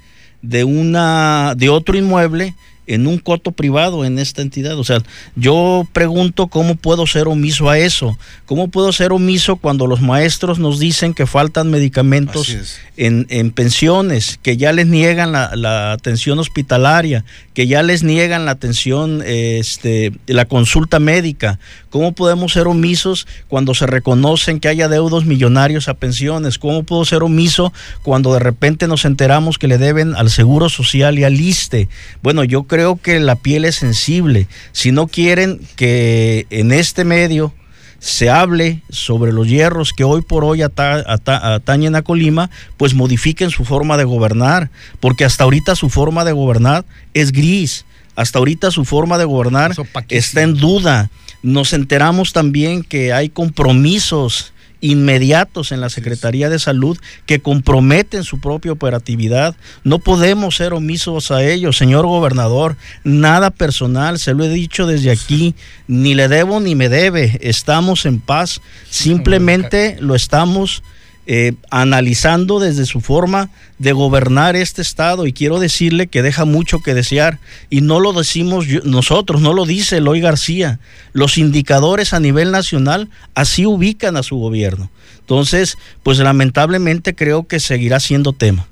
de una de otro inmueble en un coto privado en esta entidad. O sea, yo pregunto cómo puedo ser omiso a eso. ¿Cómo puedo ser omiso cuando los maestros nos dicen que faltan medicamentos en, en, pensiones, que ya les niegan la, la, atención hospitalaria, que ya les niegan la atención, este, la consulta médica? ¿Cómo podemos ser omisos cuando se reconocen que haya deudos millonarios a pensiones? ¿Cómo puedo ser omiso cuando de repente nos enteramos que le deben al Seguro Social y al ISTE? Bueno, yo creo que la piel es sensible. Si no quieren que en este medio se hable sobre los hierros que hoy por hoy atañen a Colima, pues modifiquen su forma de gobernar, porque hasta ahorita su forma de gobernar es gris, hasta ahorita su forma de gobernar está en duda. Nos enteramos también que hay compromisos inmediatos en la Secretaría de Salud que comprometen su propia operatividad. No podemos ser omisos a ellos, señor gobernador. Nada personal, se lo he dicho desde aquí, ni le debo ni me debe. Estamos en paz, simplemente lo estamos eh, analizando desde su forma de gobernar este estado y quiero decirle que deja mucho que desear y no lo decimos nosotros, no lo dice Eloy García. Los indicadores a nivel nacional así ubican a su gobierno. Entonces, pues lamentablemente creo que seguirá siendo tema.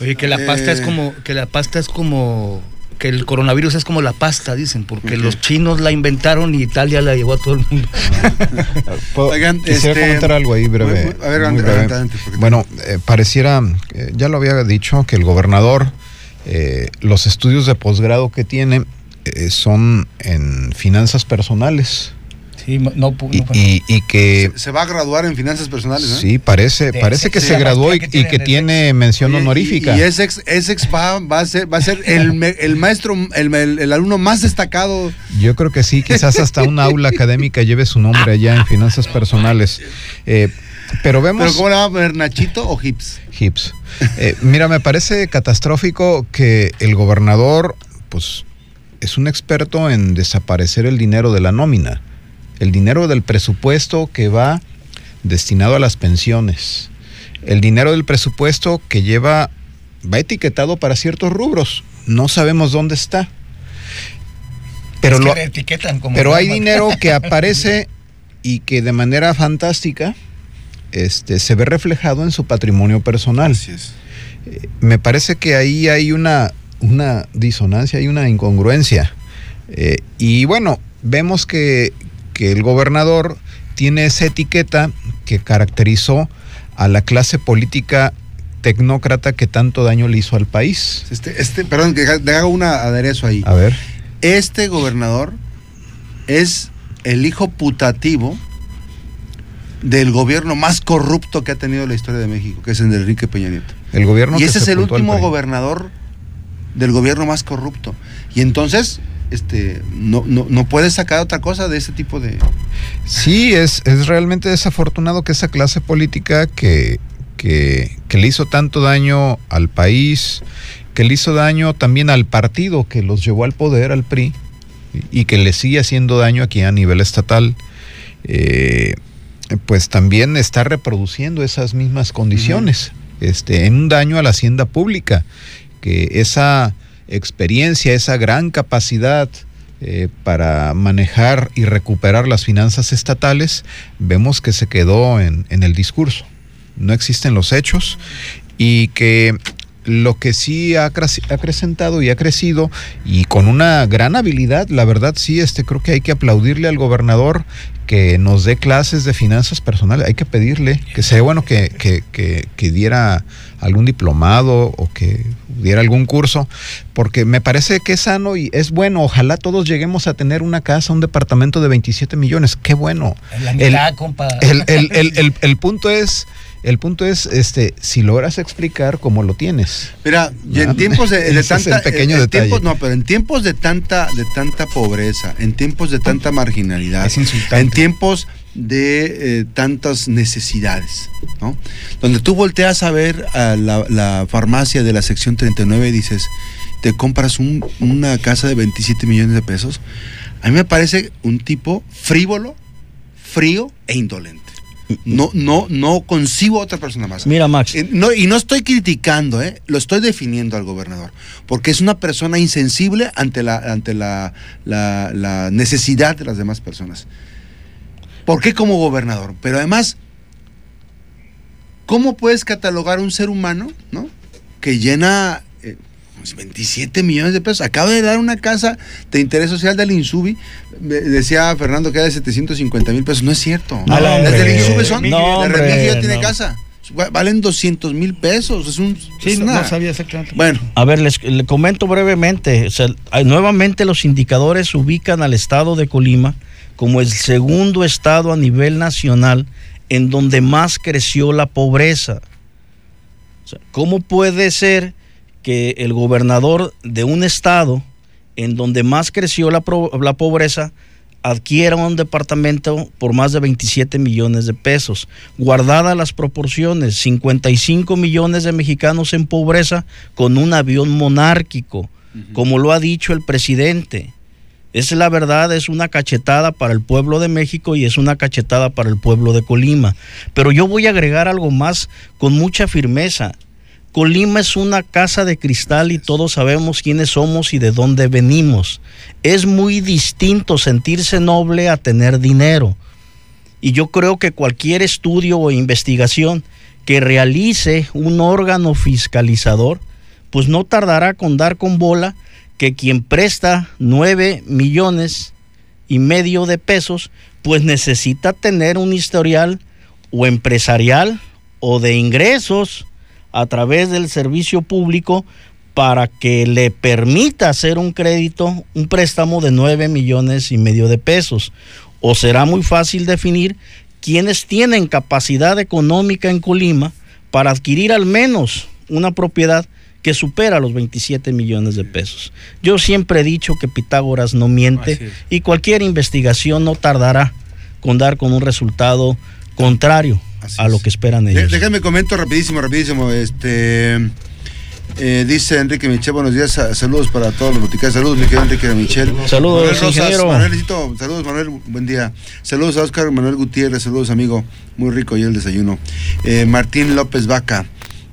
Oye, que la pasta es eh. como que la pasta es como que el coronavirus es como la pasta, dicen, porque los chinos la inventaron y Italia la llevó a todo el mundo. Oigan, quisiera este, comentar algo ahí breve. a ver, bueno, eh, pareciera, eh, ya lo había dicho, que el gobernador, eh, los estudios de posgrado que tiene son en finanzas personales y, que se, va a graduar en finanzas personales. Sí, parece, parece que se graduó y, que, tiene mención honorífica. Y, ese ex va, va, a ser, va a ser el, el maestro, el, el, alumno más destacado. Yo creo que sí, quizás hasta una aula académica lleve su nombre allá en finanzas personales. Eh, pero vemos. ¿Pero cómo le va a poner Nachito o Hips? Hips. Eh, mira, me parece catastrófico que el gobernador, pues, es un experto en desaparecer el dinero de la nómina el dinero del presupuesto que va destinado a las pensiones, el dinero del presupuesto que lleva, va etiquetado para ciertos rubros, no sabemos dónde está. Pero, lo, etiquetan como pero hay dinero que aparece y que de manera fantástica este, se ve reflejado en su patrimonio personal. Eh, me parece que ahí hay una, una disonancia, hay una incongruencia. Eh, y bueno, vemos que, que el gobernador tiene esa etiqueta que caracterizó a la clase política tecnócrata que tanto daño le hizo al país. Este, este, perdón, que haga una aderezo ahí. A ver. Este gobernador es el hijo putativo del gobierno más corrupto que ha tenido la historia de México, que es el de Enrique Peña Nieto. El gobierno y ese es el último gobernador del gobierno más corrupto. Y entonces, este, no, no, no puedes sacar otra cosa de ese tipo de. Sí, es, es realmente desafortunado que esa clase política que, que, que le hizo tanto daño al país, que le hizo daño también al partido que los llevó al poder, al PRI, y que le sigue haciendo daño aquí a nivel estatal. Eh, pues también está reproduciendo esas mismas condiciones, este, en un daño a la hacienda pública, que esa experiencia, esa gran capacidad eh, para manejar y recuperar las finanzas estatales, vemos que se quedó en, en el discurso. No existen los hechos y que lo que sí ha acrecentado y ha crecido y con una gran habilidad, la verdad sí, este creo que hay que aplaudirle al gobernador que nos dé clases de finanzas personales, hay que pedirle que sea bueno que, que, que, diera algún diplomado o que diera algún curso, porque me parece que es sano y es bueno, ojalá todos lleguemos a tener una casa, un departamento de 27 millones, qué bueno. el, el, el punto es el punto es, este, si logras explicar cómo lo tienes. Mira, y en tiempos de, tanta, pequeño no, pero en tiempos de tanta, de tanta pobreza, en tiempos de tanta marginalidad, en tiempos de eh, tantas necesidades, ¿no? Donde tú volteas a ver a la, farmacia de la sección 39 y dices, te compras una casa de 27 millones de pesos. A mí me parece un tipo frívolo, frío e indolente. No, no, no concibo a otra persona más. Mira, Max. Eh, no, y no estoy criticando, ¿eh? lo estoy definiendo al gobernador, porque es una persona insensible ante la, ante la, la, necesidad de las demás personas. ¿Por qué como gobernador? Pero además, ¿cómo puedes catalogar un ser humano, ¿no? Que llena 27 pues, millones de pesos. Acaba de dar una casa de interés social del Insubi. Decía Fernando que era de 750 mil pesos. No es cierto. No, Las del Insubi son. No, la ya tiene casa. Valen 200 mil pesos. Es un. Sí, no, sabía exactamente. Bueno. A ver, les, comento brevemente. nuevamente los indicadores ubican al estado de Colima como el segundo estado a nivel nacional en donde más creció la pobreza. ¿Cómo puede ser que el gobernador de un estado en donde más creció la, la pobreza adquiera un departamento por más de 27 millones de pesos. Guardadas las proporciones, 55 millones de mexicanos en pobreza con un avión monárquico, como lo ha dicho el presidente. Es la verdad, es una cachetada para el pueblo de México y es una cachetada para el pueblo de Colima. Pero yo voy a agregar algo más con mucha firmeza. Colima es una casa de cristal y todos sabemos quiénes somos y de dónde venimos. Es muy distinto sentirse noble a tener dinero. Y yo creo que cualquier estudio o investigación que realice un órgano fiscalizador, pues no tardará con dar con bola que quien presta nueve millones y medio de pesos, pues necesita tener un historial o empresarial o de ingresos a través del servicio público para que le permita hacer un crédito, un préstamo de 9 millones y medio de pesos. O será muy fácil definir quienes tienen capacidad económica en Colima para adquirir al menos una propiedad que supera los 27 millones de pesos. Yo siempre he dicho que Pitágoras no miente y cualquier investigación no tardará con dar con un resultado contrario a lo que esperan ellos. Déjame comento rapidísimo, rapidísimo. Este eh, dice Enrique Michel, buenos días, saludos para todos los boticarios. Saludos, mi querido Enrique Michel. Saludos, Manuel Manuel, saludos, Manuel, buen día. Saludos a Oscar Manuel Gutiérrez, saludos, amigo. Muy rico y el desayuno. Eh, Martín López Vaca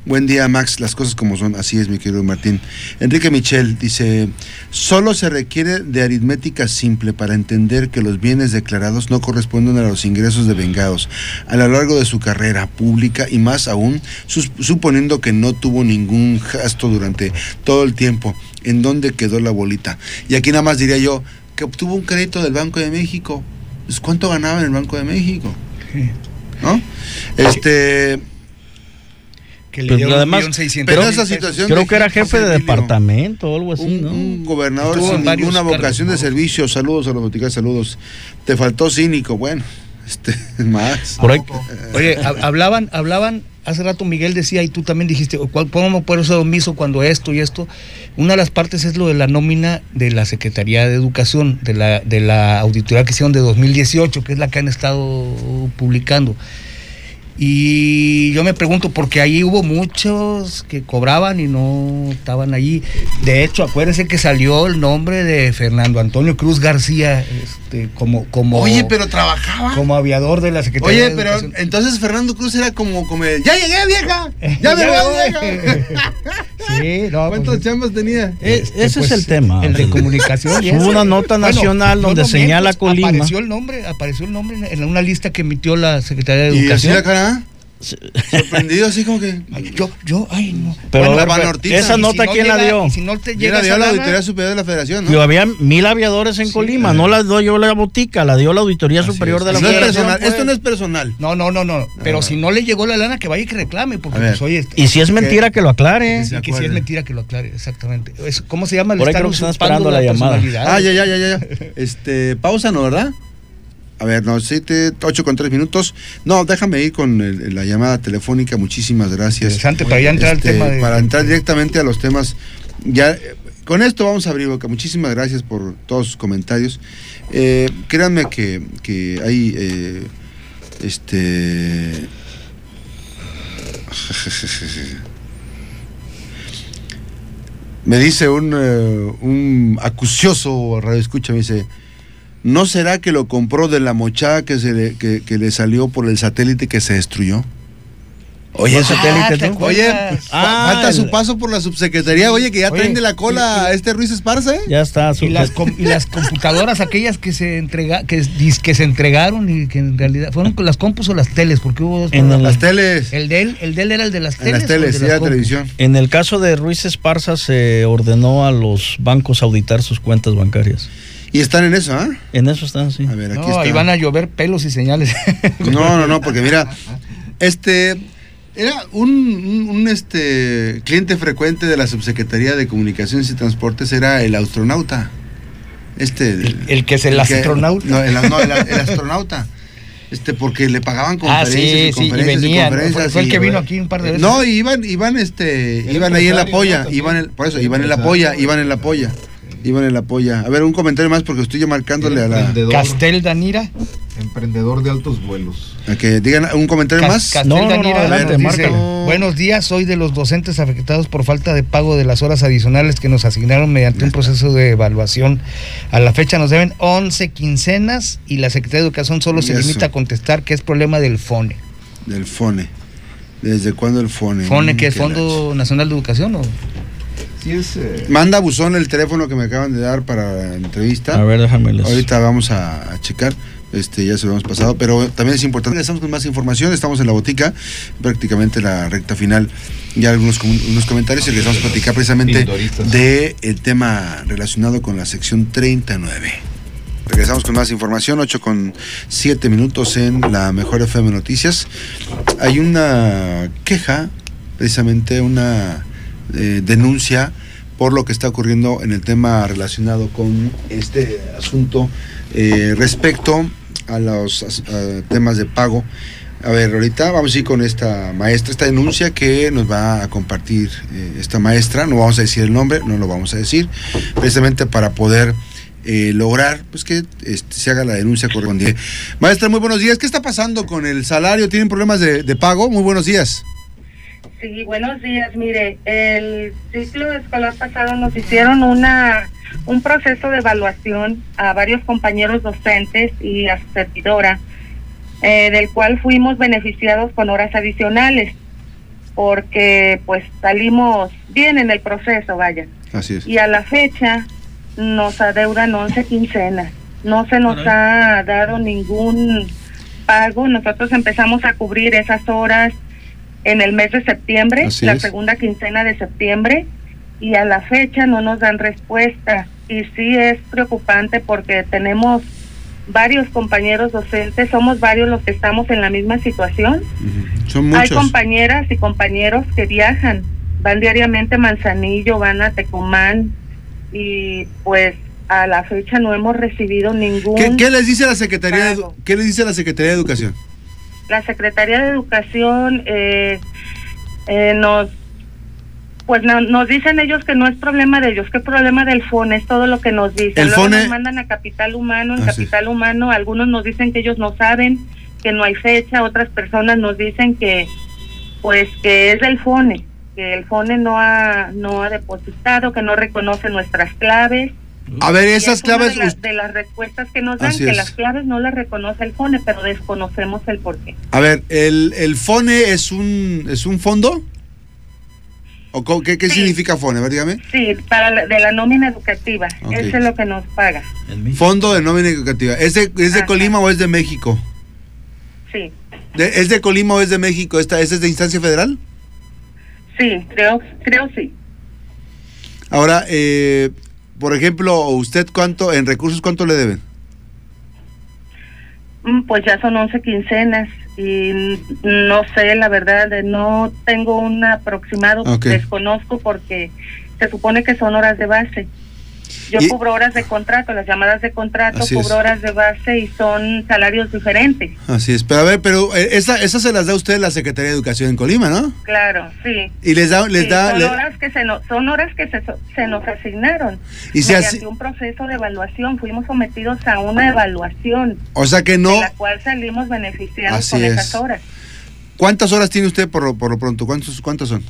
Buen día, Max. Las cosas como son. Así es, mi querido Martín. Enrique Michel dice: Solo se requiere de aritmética simple para entender que los bienes declarados no corresponden a los ingresos de vengados a lo largo de su carrera pública y más aún suponiendo que no tuvo ningún gasto durante todo el tiempo. ¿En dónde quedó la bolita? Y aquí nada más diría yo que obtuvo un crédito del Banco de México. Pues, ¿Cuánto ganaba en el Banco de México? ¿No? Este pero además, creo, que era jefe de departamento o algo así, un, ¿no? Un gobernador sin ninguna vocación de servicio. Saludos a los boticas, saludos. Te faltó cínico, bueno, este, más. Oye, hablaban, hablaban, hace rato Miguel decía, y tú también dijiste, ¿cómo puedo ser omiso cuando esto y esto? Una de las partes es lo de la nómina de la Secretaría de Educación, de la, de la auditoría que hicieron de 2018, que es la que han estado publicando. Y yo me pregunto, porque ahí hubo muchos que cobraban y no estaban allí. De hecho, acuérdense que salió el nombre de Fernando Antonio Cruz García, este, como, como. Oye, pero trabajaba. Como aviador de la Secretaría Oye, pero entonces Fernando Cruz era como, como ¡Ya llegué, vieja! ¡Ya me voy, vieja! sí, no. ¿Cuántas pues, chambas tenía? ese es pues, el tema. El de comunicación. Hubo una nota nacional donde señala Colima. Apareció el nombre, apareció el nombre en una lista que emitió la Secretaría de Educación. ¿Y así Sorprendido así como que. Yo, yo, ay, no. Pero esa nota, ¿quién la dio? Si no te llega la dio la Auditoría Superior de la Federación, ¿no? Yo había mil aviadores en Colima, no la doy yo la botica, la dio la Auditoría Superior de la Federación. Esto no es personal. No, no, no, no. Pero si no le llegó la lana, que vaya y que reclame. Porque, pues, oye, y si es mentira, que lo aclare. Y que si es mentira, que lo aclare, exactamente. ¿Cómo se llama? Por ahí creo que están esperando la llamada. Ah, ya, ya, ya, ya. Este, pausa, ¿no, verdad? A ver, no, 7, 8 con 3 minutos. No, déjame ir con la llamada telefónica. Muchísimas gracias. Interesante, para ya entrar al este, tema. Para entrar directamente a los temas. Ya, con esto vamos a abrir boca. Muchísimas gracias por todos sus comentarios. Eh, créanme que, que hay. Eh, este. Me dice un, uh, un acucioso radio escucha, me dice. ¿No será que lo compró de la mochada que, se le, que, le salió por el satélite que se destruyó? Oye, el satélite, ¿no? Oye, ah, falta su paso por la subsecretaría. Oye, que ya traen de la cola a este Ruiz Esparza. ¿eh? Ya está. Y las, y las computadoras, aquellas que se entrega, que, que se entregaron y que en realidad fueron con las compus o las teles, porque hubo dos. En las teles. El de él, el de él era el de las teles. En las teles, sí, la televisión. En el caso de Ruiz Esparza se ordenó a los bancos auditar sus cuentas bancarias. Y están en eso, ¿ah? En eso están, sí. A ver, aquí no, van a llover pelos y señales. No, no, no, porque mira, este era un, este cliente frecuente de la Subsecretaría de Comunicaciones y Transportes era el astronauta. Este el, que es el, astronauta. no, el, astronauta. Este, porque le pagaban ah, conferencias y conferencias y, conferencias. Fue, el que vino aquí un par de veces. No, iban, iban, este, iban ahí en la polla, iban, por eso, iban en la polla, iban en la polla. Iban en la polla. A ver, un comentario más porque estoy ya marcándole a la. Castel Danira. Emprendedor de altos vuelos. que digan un comentario más. Castel no, Danira, Buenos días, soy de los docentes afectados por falta de pago de las horas adicionales que nos asignaron mediante un proceso de evaluación. A la fecha nos deben 11 quincenas y la Secretaría de Educación solo se limita a contestar que es problema del FONE. Del FONE. ¿Desde cuándo el FONE? ¿FONE que es Fondo Nacional de Educación o...? Eh, Manda buzón el teléfono que me acaban de dar para la entrevista. A ver, déjame Ahorita vamos a, checar. Este, ya se lo hemos pasado, pero también es importante. Estamos con más información, estamos en la botica, prácticamente la recta final. Ya algunos unos comentarios y les vamos a platicar precisamente del el tema relacionado con la sección 39. Regresamos con más información, 8 con 7 minutos en la Mejor FM Noticias. Hay una queja, precisamente una eh, denuncia por lo que está ocurriendo en el tema relacionado con este asunto eh, respecto a los temas de pago. A ver, ahorita vamos a ir con esta maestra, esta denuncia que nos va a compartir eh, esta maestra, no vamos a decir el nombre, no lo vamos a decir, precisamente para poder lograr pues que este, se haga la denuncia correspondiente. Maestra, muy buenos días. ¿Qué está pasando con el salario? ¿Tienen problemas de pago? Muy buenos días. Sí, buenos días. Mire, el ciclo escolar pasado nos hicieron una un proceso de evaluación a varios compañeros docentes y a su servidora, eh, del cual fuimos beneficiados con horas adicionales. porque pues salimos bien en el proceso, vaya. Así es. Y a la fecha nos adeudan 11 quincenas. No se nos ha dado ningún pago. Nosotros empezamos a cubrir esas horas en el mes de septiembre, la segunda quincena de septiembre, y a la fecha no nos dan respuesta. Y sí es preocupante porque tenemos varios compañeros docentes, somos varios los que estamos en la misma situación. Hay compañeras y compañeros que viajan, van diariamente a Manzanillo, van a Tecumán y pues a la fecha no hemos recibido ningún ¿Qué, les dice la Secretaría de, ¿Qué les dice la Secretaría de Educación? La Secretaría de Educación eh, eh, nos pues nos dicen ellos que no es problema de ellos, que es problema del FONE, es todo lo que nos dicen. Luego nos mandan a Capital Humano, en ah, Capital Humano algunos nos dicen que ellos no saben, que no hay fecha, otras personas nos dicen que pues que es del FONE, que el FONE no ha no ha depositado, que no reconoce nuestras claves. A ver, esas claves de, las respuestas que nos dan que las claves no las reconoce el FONE, pero desconocemos el porqué. A ver, el el FONE es un es un fondo? qué, significa FONE? dígame. Sí, para de la nómina educativa. Eso es lo que nos paga. Fondo de nómina educativa. ¿Es de, es de Colima o es de México? Sí. ¿Es de Colima o es de México? ¿Esta, ¿Es de instancia federal? Sí, creo, creo sí. Ahora, eh, por ejemplo, ¿usted cuánto, en recursos, cuánto le deben? Mm, pues ya son 11 quincenas y no sé, la verdad, no tengo un aproximado, desconozco porque se supone que son horas de base. Yo cubro horas de contrato, las llamadas de contrato, cubro horas de base y son salarios diferentes. Así es, pero a ver, pero eh, esa, esa se las da usted la Secretaría de Educación en Colima, ¿no? Claro, sí. Y les da, les da, son horas que se son horas que se, se nos asignaron. Y se hace un proceso de evaluación, fuimos sometidos a una evaluación. O sea que no. De la cual salimos beneficiados con esas horas. ¿Cuántas horas tiene usted por, por lo pronto? ¿Cuántos, ¿Cuántas son?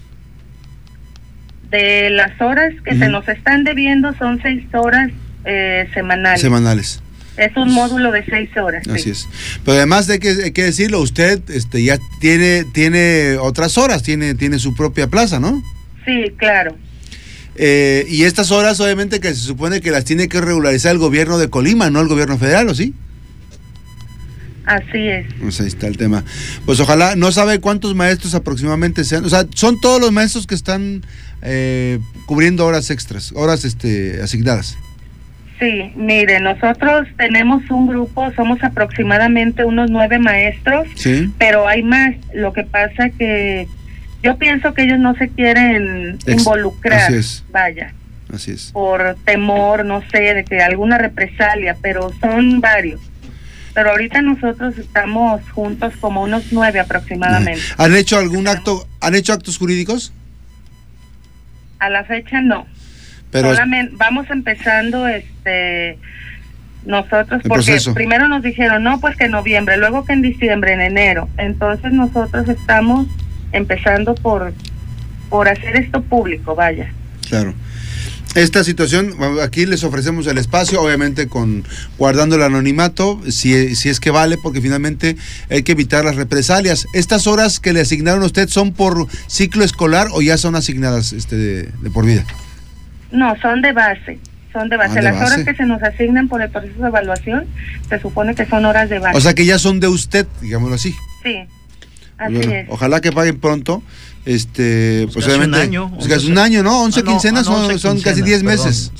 De las horas que se nos están debiendo son seis horas eh, semanales. Semanales. Es un módulo de seis horas. Así es. Pero además de que, hay que decirlo, usted este, ya tiene, tiene otras horas, tiene, tiene su propia plaza, ¿no? Sí, claro. Eh, y estas horas, obviamente, que se supone que las tiene que regularizar el gobierno de Colima, no el gobierno federal, ¿o sí? Así es. Pues ahí está el tema. Pues ojalá, no sabe cuántos maestros aproximadamente sean. O sea, son todos los maestros que están eh, cubriendo horas extras, horas este, asignadas. Sí, mire, nosotros tenemos un grupo, somos aproximadamente unos nueve maestros, ¿Sí? pero hay más. Lo que pasa que yo pienso que ellos no se quieren involucrar, así es. vaya. Así es. Por temor, no sé, de que alguna represalia, pero son varios. Pero ahorita nosotros estamos juntos como unos nueve aproximadamente. ¿Han hecho algún acto, han hecho actos jurídicos? A la fecha no. Pero Solamente vamos empezando este nosotros porque primero nos dijeron no pues que en noviembre luego que en diciembre en enero entonces nosotros estamos empezando por por hacer esto público vaya claro esta situación, aquí les ofrecemos el espacio, obviamente con guardando el anonimato, si, si es que vale, porque finalmente hay que evitar las represalias. ¿Estas horas que le asignaron a usted son por ciclo escolar o ya son asignadas este de, por vida? No, son de base son de base. Ah, Las horas que se nos asignan por el proceso de evaluación se supone que son horas de base. O sea que ya son de usted, digámoslo así. Sí, así es. Ojalá que paguen pronto este, pues, pues un año. es un año, ¿no? 11 ah, quincenas ah, son, casi 10 meses.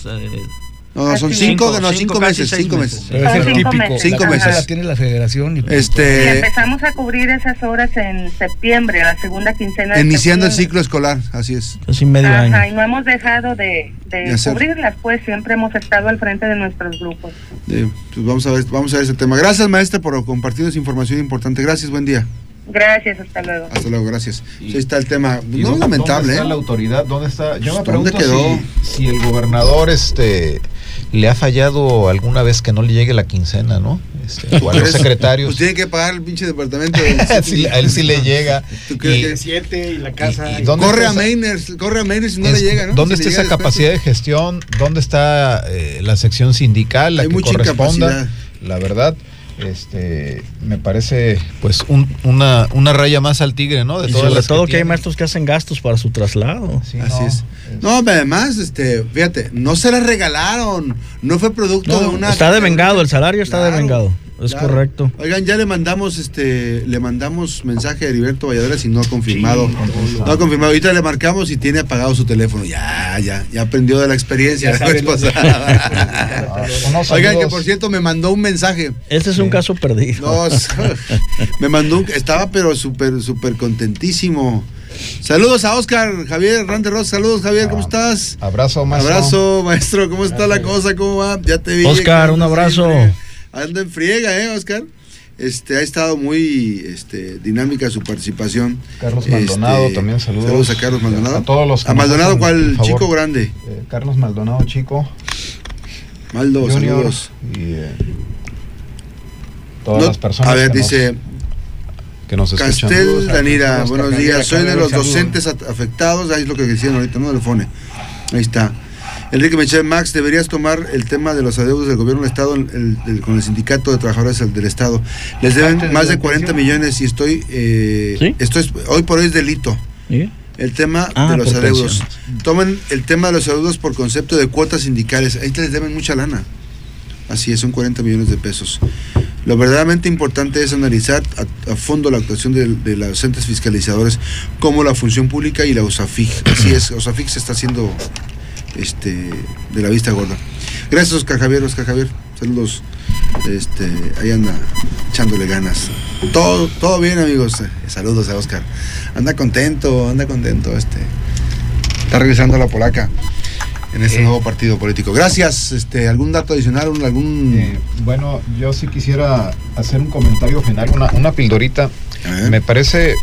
no, son 5 no, cinco, meses, 5 meses. Pero es el típico. 5 meses. La tiene la federación. Y este... Y empezamos a cubrir esas horas en septiembre, la segunda quincena de Iniciando el ciclo escolar, así es. Casi medio Ajá, y no hemos dejado de, de, cubrirlas, pues siempre hemos estado al frente de nuestros grupos. pues vamos a ver, vamos a ver ese tema. Gracias, maestra, por compartir esa información importante. Gracias, buen día. Gracias, hasta luego. Hasta luego, gracias. ahí está el tema. No lamentable. ¿Dónde está ¿eh? la autoridad? ¿Dónde está? Yo me pregunto quedó? Si, si, el gobernador este le ha fallado alguna vez que no le llegue la quincena, ¿no? Este, o a los secretarios. Pues tiene que pagar el pinche departamento. a él sí le llega. ¿Tú crees y, que siete y la casa? Y, corre a Mainers, corre a Mainers y no le llega, ¿no? ¿Dónde está esa capacidad de gestión? ¿Dónde está eh, la sección sindical, la Hay que mucha corresponda? La verdad. Este, me parece pues una, una raya más al tigre, ¿no? De y sobre todo que, hay maestros que hacen gastos para su traslado. Así es. No, además, este, fíjate, no se la regalaron, no fue producto de una... Está devengado, el salario está devengado. Es correcto. Oigan, ya le mandamos este le mandamos mensaje a Heriberto Valladares y no ha confirmado. no ha confirmado. Ahorita le marcamos y tiene apagado su teléfono. Ya, ya, ya aprendió de la experiencia Oigan, que por cierto me mandó un mensaje. Este es un caso perdido. No, me mandó un, estaba pero súper súper contentísimo. Saludos a Oscar, Javier Rande Ross. Saludos, Javier, ¿cómo estás? Abrazo, maestro. Abrazo, maestro. ¿Cómo está la cosa? ¿Cómo va? Ya te vi. Oscar, un abrazo anda en friega, ¿eh, Oscar? Este, ha estado muy este, dinámica su participación. Carlos Maldonado este, también saludos. Saludos a Carlos Maldonado. A todos los A Maldonado, ¿cuál chico grande? Eh, Carlos Maldonado, chico. Maldo, saludos. Y, eh, todas las personas. A ver, dice. que nos escuchan. Castel Danira, buenos días. Soy de los docentes afectados. Ahí es lo que decían ahorita, ¿no? FONE. Ahí está. Enrique Michel Max, deberías tomar el tema de los adeudos del gobierno del Estado con el sindicato de trabajadores del Estado. Les deben más de 40 millones y estoy, eh, esto es, hoy por hoy es delito. El tema ah, de los adeudos. Tomen el tema de los adeudos por concepto de cuotas sindicales. Ahí te les deben mucha lana. Así es, son 40 millones de pesos. Lo verdaderamente importante es analizar a, fondo la actuación de, de, los entes fiscalizadores como la función pública y la USAFIG. Así es, USAFIG se está haciendo este, de la vista gorda. Gracias, Oscar Javier, Oscar Javier. Saludos. Este, ahí anda echándole ganas. Todo, todo bien, amigos. Saludos a Oscar. Anda contento, anda contento. Este, está regresando a la polaca en este nuevo partido político. Gracias. Este, ¿Algún dato adicional? algún... Eh, bueno, yo sí quisiera hacer un comentario final, una, una pildorita. Me parece, eh,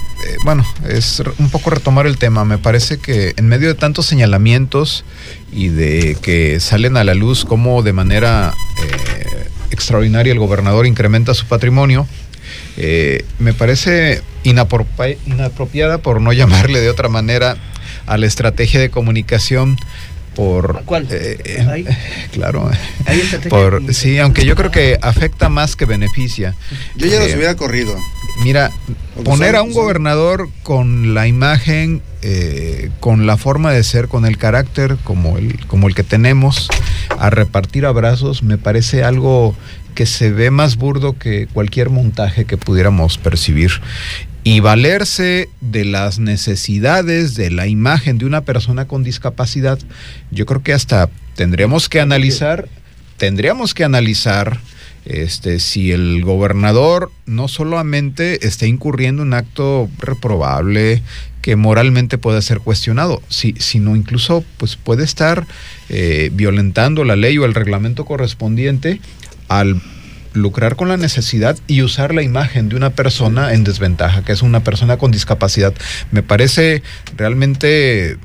bueno, es un poco retomar el tema. Me parece que en medio de tantos señalamientos y de que salen a la luz cómo de manera eh, extraordinaria el gobernador incrementa su patrimonio, me parece inapropiada, por no llamarle de otra manera, a la estrategia de comunicación por ¿Cuál? Eh, eh, claro. Por sí aunque yo creo que afecta más que beneficia. Yo ya los eh, hubiera corrido mira poner a un gobernador con la imagen con la forma de ser con el carácter como el como el que tenemos a repartir abrazos me parece algo que se ve más burdo que cualquier montaje que pudiéramos percibir. Y valerse de las necesidades, de la imagen de una persona con discapacidad, yo creo que hasta tendríamos que analizar, tendríamos que analizar este, si el gobernador no solamente está incurriendo en un acto reprobable que moralmente puede ser cuestionado, si, sino incluso pues, puede estar eh, violentando la ley o el reglamento correspondiente al lucrar con la necesidad y usar la imagen de una persona en desventaja, que es una persona con discapacidad. Me parece realmente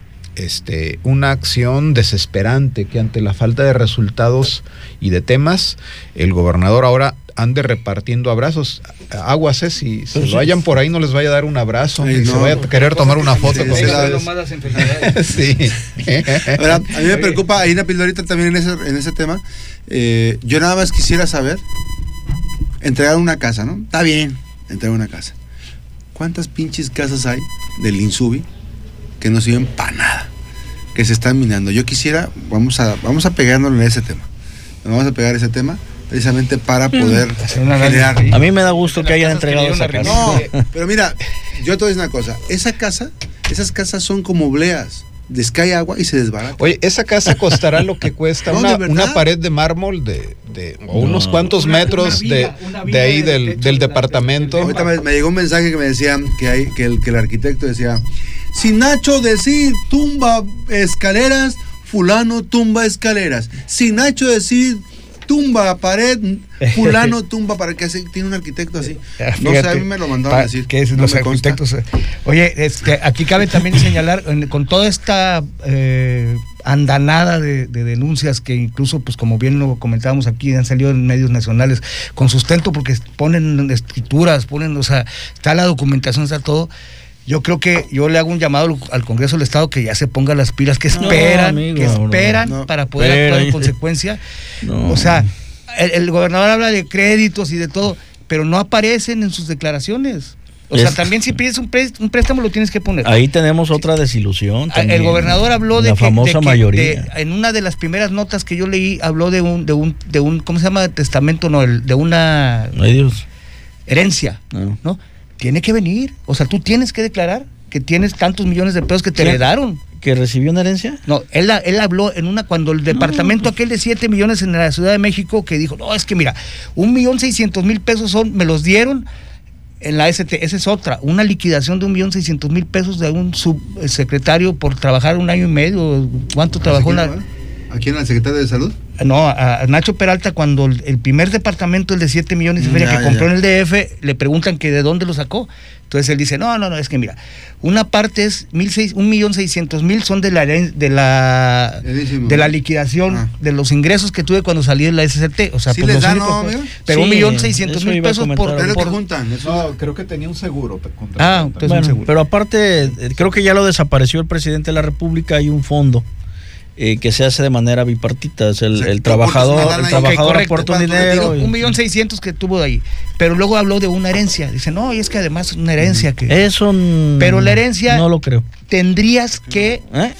este, una acción desesperante que ante la falta de resultados y de temas, el gobernador ahora ande repartiendo abrazos. Aguas, ¿eh? si se lo vayan por ahí no les vaya a dar un abrazo, y se vaya a querer tomar una foto con sí. a mí me preocupa, hay una pildorita también en ese, en ese tema. Eh, yo nada más quisiera saber entregar una casa, ¿no? Está bien, entregar una casa. ¿Cuántas pinches casas hay del Insubi que no sirven para nada? Que se están minando. Yo quisiera, vamos a, vamos a pegarnos en ese tema. Vamos a pegar ese tema precisamente para mm. poder generar. A mí me da gusto que hayan entregado esa casa. No, pero mira, yo te voy a decir una cosa. Esa casa, esas casas son como obleas les cae agua y se desbarata. Oye, esa casa costará lo que cuesta una, una, pared de mármol de, de unos cuantos metros de, de, ahí del, del departamento. Ahorita me, llegó un mensaje que me decía que, hay, que, el, que el arquitecto decía, si Nacho decir tumba escaleras, fulano tumba escaleras. Si Nacho decir tumba pared, fulano tumba para que tiene un arquitecto así. no sé, a mí me lo mandaron a decir. Que es los arquitectos. Eh. Oye, aquí cabe también señalar, con toda esta eh, andanada de, denuncias que incluso, pues como bien lo comentábamos aquí, han salido en medios nacionales con sustento porque ponen escrituras, ponen, o sea, está la documentación, está todo yo creo que yo le hago un llamado al Congreso del Estado que ya se ponga las pilas, que esperan, que esperan para poder actuar en consecuencia. o sea, el, gobernador habla de créditos y de todo, pero no aparecen en sus declaraciones. O sea, también si pides un, préstamo lo tienes que poner. Ahí tenemos otra desilusión. Ah, el gobernador habló de la famosa mayoría. en una de las primeras notas que yo leí habló de un de un de un ¿cómo se llama? testamento no, de una herencia, no. Tiene que venir, o sea, tú tienes que declarar que tienes tantos millones de pesos que te heredaron. ¿Que recibió una herencia? No, él, él habló en una, cuando el departamento aquel de 7 millones en la Ciudad de México, que dijo, no, es que mira, un millón seiscientos mil pesos son, me los dieron en la ST, esa es otra, una liquidación de un millón seiscientos mil pesos de un subsecretario por trabajar un año y medio, ¿cuánto trabajó en la... ¿A quién? ¿Al secretario de salud? No, a, Nacho Peralta, cuando el, primer departamento, el de 7 millones de feria que compró en el DF, le preguntan que de dónde lo sacó. Entonces él dice, no, no, no, es que mira, una parte es mil seis, un millón seiscientos mil son de la de la de la liquidación ah. de los ingresos que tuve cuando salí de la SCT. O sea, ¿Sí pues les da, no, pero un millón seiscientos mil pesos por, por, juntan. No, creo que tenía un seguro. Ah, entonces un seguro. Pero aparte, creo que ya lo desapareció el presidente de la República, hay un fondo eh, que se hace de manera bipartita. Es el, trabajador, el trabajador aporta un dinero. Un millón seiscientos que tuvo de ahí. Pero luego habló de una herencia. Dice, no, y es que además una herencia que. Eso. Pero la herencia. No lo creo. Tendrías que. ¿Eh?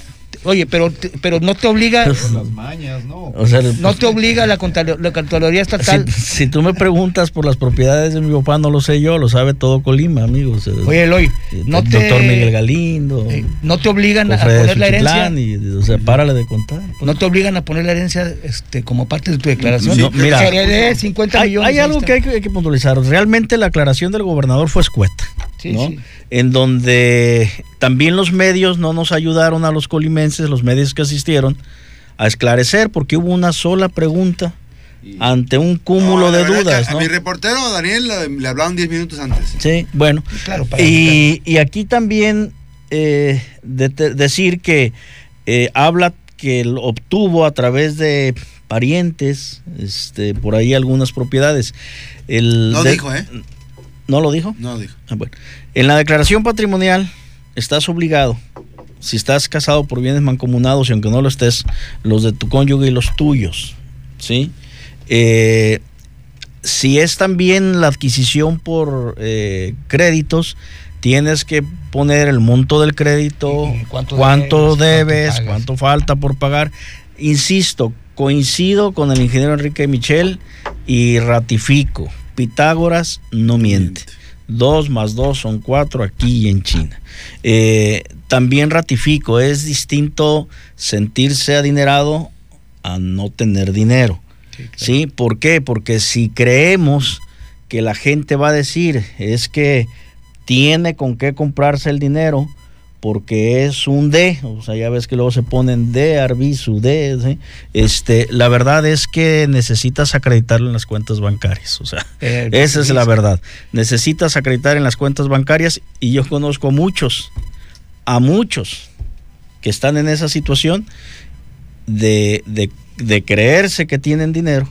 Oye, pero, pero no te obliga. Las mañas, ¿no? no te obliga la, Contraloría Estatal. Si, tú me preguntas por las propiedades de mi papá, no lo sé yo, lo sabe todo Colima, amigos. Oye, Eloy, no te. Doctor Miguel Galindo. Eh, no te obligan a poner la herencia. Y, o sea, párale de contar. No te obligan a poner la herencia este, como parte de tu declaración. mira, de 50 hay, millones. Hay algo que hay que, que puntualizar. Realmente la aclaración del gobernador fue escueta. Sí, sí en donde también los medios no nos ayudaron a los colimenses, los medios que asistieron, a esclarecer, porque hubo una sola pregunta ante un cúmulo de dudas. A, mi reportero Daniel le, hablaron 10 minutos antes. Sí, bueno. Claro, y, aquí también eh, decir que eh, habla que obtuvo a través de parientes, este, por ahí algunas propiedades. El no dijo, ¿eh? ¿No lo dijo? No lo dijo. Ah, bueno. En la declaración patrimonial estás obligado, si estás casado por bienes mancomunados y aunque no lo estés, los de tu cónyuge y los tuyos, ¿sí? Eh, si es también la adquisición por eh, créditos, tienes que poner el monto del crédito, cuánto, debes, cuánto, falta por pagar. Insisto, coincido con el ingeniero Enrique Michel y ratifico, Pitágoras no miente. 2 más 2 son 4 aquí y en China. Eh, también ratifico, es distinto sentirse adinerado a no tener dinero. Sí, ¿Por qué? Porque si creemos que la gente va a decir es que tiene con qué comprarse el dinero, porque es un D, o sea, ya ves que luego se ponen D, Arbizu, D, este, la verdad es que necesitas acreditarlo en las cuentas bancarias, o sea, eh, esa es la verdad. Necesitas acreditar en las cuentas bancarias y yo conozco muchos, a muchos que están en esa situación de, de, de creerse que tienen dinero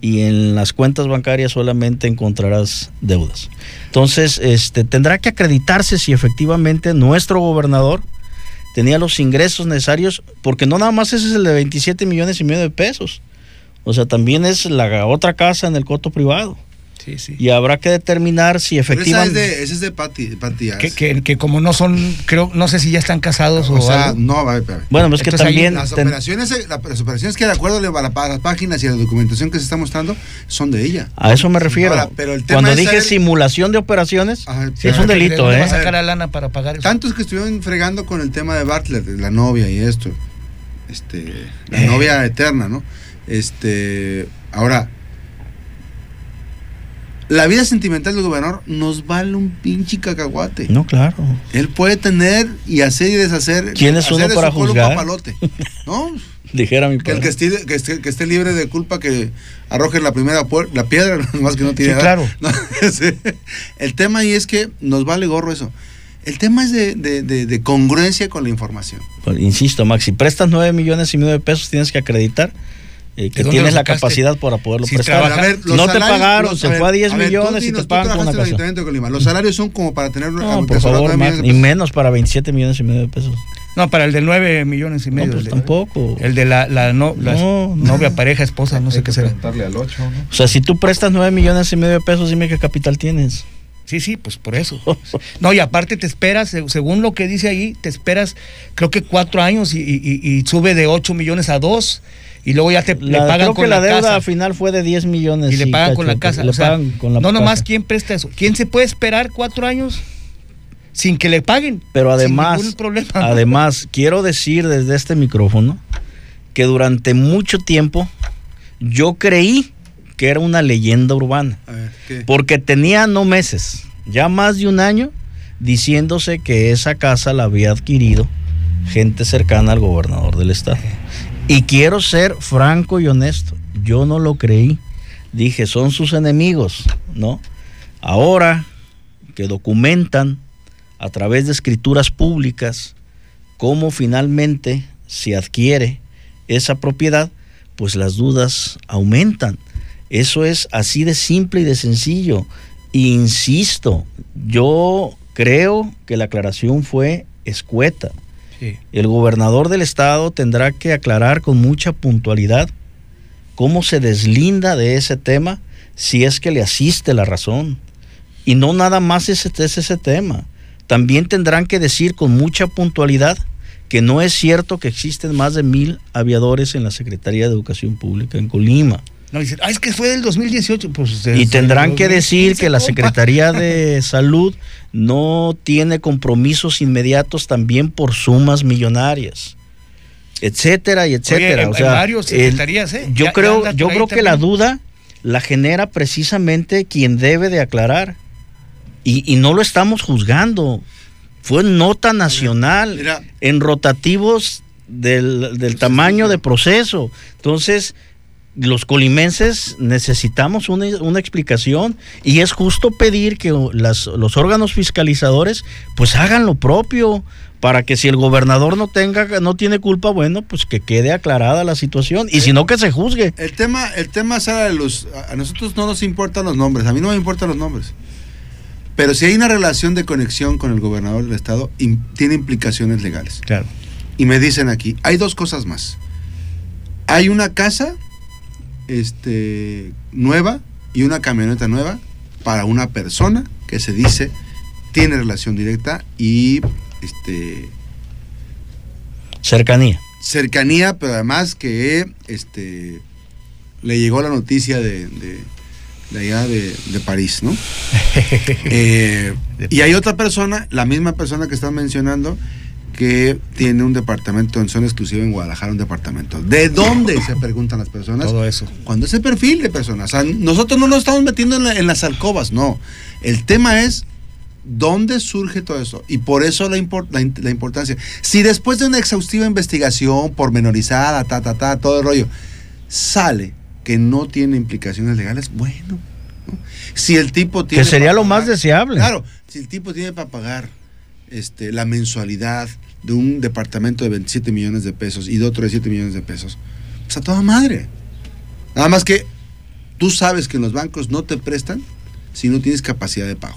y en las cuentas bancarias solamente encontrarás deudas. Entonces, este, tendrá que acreditarse si efectivamente nuestro gobernador tenía los ingresos necesarios, porque no nada más ese es el de 27 millones y medio de pesos, o sea, también es la otra casa en el coto privado. Y habrá que determinar si efectivamente. ese es de Pati, que, que, como no son, creo, no sé si ya están casados o, o sea, no, a Bueno, es que también. Las operaciones, las operaciones que de acuerdo a las páginas y a la documentación que se está mostrando son de ella. A eso me refiero. pero el tema Cuando dije simulación de operaciones, es un delito, ¿eh? Va a sacar a lana para pagar eso. Tantos que estuvieron fregando con el tema de Bartlett, la novia y esto. Este, la eh. novia eterna, ¿no? Este, ahora, la vida sentimental del gobernador nos vale un pinche cacahuate. No, claro. Él puede tener y hacer y deshacer. ¿Quién es uno para juzgar? papalote, ¿No? Dijera mi padre. Que, el que, esté, que, esté, libre de culpa que arroje la primera la piedra, más que no tiene. Sí, claro. el tema ahí es que nos vale gorro eso. El tema es de, de, de, congruencia con la información. Pues, insisto, Max, si prestas nueve millones y medio de pesos, tienes que acreditar eh, que tienes la capacidad para poderlo prestar. no te pagaron, se fue a 10 millones y te pagan con una casa. Los salarios son como para tener no, por favor, y menos para 27 millones y medio de pesos. No, para el de 9 millones y medio. No, pues tampoco. El de la, la, no, novia, pareja, esposa, no sé qué será. Al 8, ¿no? O sea, si tú prestas 9 millones y medio de pesos, dime qué capital tienes. Sí, sí, pues por eso. No, y aparte te esperas, según lo que dice ahí, te esperas, creo que cuatro años y, sube de 8 millones a 2 y luego ya te le pagan creo con que la, deuda final fue de 10 millones. Y le pagan con la casa. no nomás, ¿quién presta eso? ¿Quién se puede esperar cuatro años? sin que le paguen. Pero además, además, quiero decir desde este micrófono que durante mucho tiempo yo creí que era una leyenda urbana. Porque tenía no meses, ya más de un año, diciéndose que esa casa la había adquirido gente cercana al gobernador del estado. Y quiero ser franco y honesto, yo no lo creí. Dije, son sus enemigos, ¿no? Ahora que documentan a través de escrituras públicas cómo finalmente se adquiere esa propiedad, pues las dudas aumentan. Eso es así de simple y de sencillo. insisto, yo creo que la aclaración fue escueta. El gobernador del estado tendrá que aclarar con mucha puntualidad cómo se deslinda de ese tema si es que le asiste la razón. Y no nada más es, es ese tema. También tendrán que decir con mucha puntualidad que no es cierto que existen más de mil aviadores en la Secretaría de Educación Pública en Colima. No, dicen, ah, es que fue del 2018. Pues, y tendrán que decir que la Secretaría de Salud no tiene compromisos inmediatos también por sumas millonarias, etcétera y etcétera. o sea, ¿eh? Yo creo, yo creo que la duda la genera precisamente quien debe de aclarar. Y, no lo estamos juzgando. Fue nota nacional en rotativos del, del tamaño de proceso. Entonces, los colimenses necesitamos una, explicación y es justo pedir que los órganos fiscalizadores pues hagan lo propio para que si el gobernador no tenga no tiene culpa bueno pues que quede aclarada la situación y si no que se juzgue. El tema el tema de los a nosotros no nos importan los nombres a mí no me importan los nombres. Pero si hay una relación de conexión con el gobernador del estado tiene implicaciones legales. Claro. Y me dicen aquí hay dos cosas más. Hay una casa este, nueva y una camioneta nueva para una persona que se dice tiene relación directa y este cercanía. Cercanía, pero además que este le llegó la noticia de, de, allá de, París, ¿no? Eh, y hay otra persona, la misma persona que están mencionando, que tiene un departamento en zona exclusiva en Guadalajara, un departamento. ¿De dónde se preguntan las personas? Todo eso. Cuando ese perfil de personas. nosotros no nos estamos metiendo en, las alcobas, no. El tema es dónde surge todo eso. Y por eso la, la, importancia. Si después de una exhaustiva investigación pormenorizada, ta, ta, ta, todo el rollo, sale que no tiene implicaciones legales, bueno. Si el tipo tiene. Que sería lo más deseable. Claro, si el tipo tiene para pagar este, la mensualidad de un departamento de 27 millones de pesos y de otro de 7 millones de pesos. Pues a toda madre. Nada más que tú sabes que en los bancos no te prestan si no tienes capacidad de pago.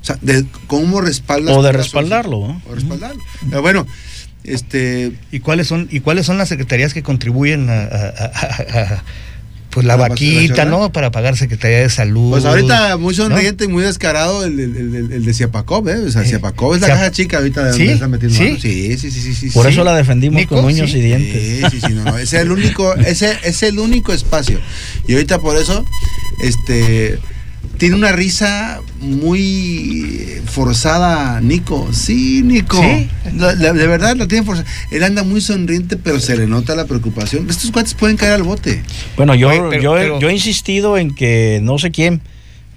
O sea, de cómo respaldas. O de respaldarlo. O respaldarlo. Pero bueno, este. ¿Y cuáles son, y cuáles son las secretarías que contribuyen a pues la vaquita, ¿no? Para pagar Secretaría de Salud. Pues ahorita muy sonriente y muy descarado el, el, de Ciapacop, ¿eh? O sea, Ciapacop es la caja chica ahorita de donde está metiendo ¿Sí? Sí, sí, sí, sí, Por eso la defendimos con uños y dientes. Sí, sí, sí, no, no. Ese es el único, ese es el único espacio. Y ahorita por eso, este tiene una risa muy forzada, Nico. Sí, Nico. ¿Sí? de verdad la tiene forzada. Él anda muy sonriente, pero se le nota la preocupación. Estos cuates pueden caer al bote. Bueno, yo, yo, yo he insistido en que no sé quién,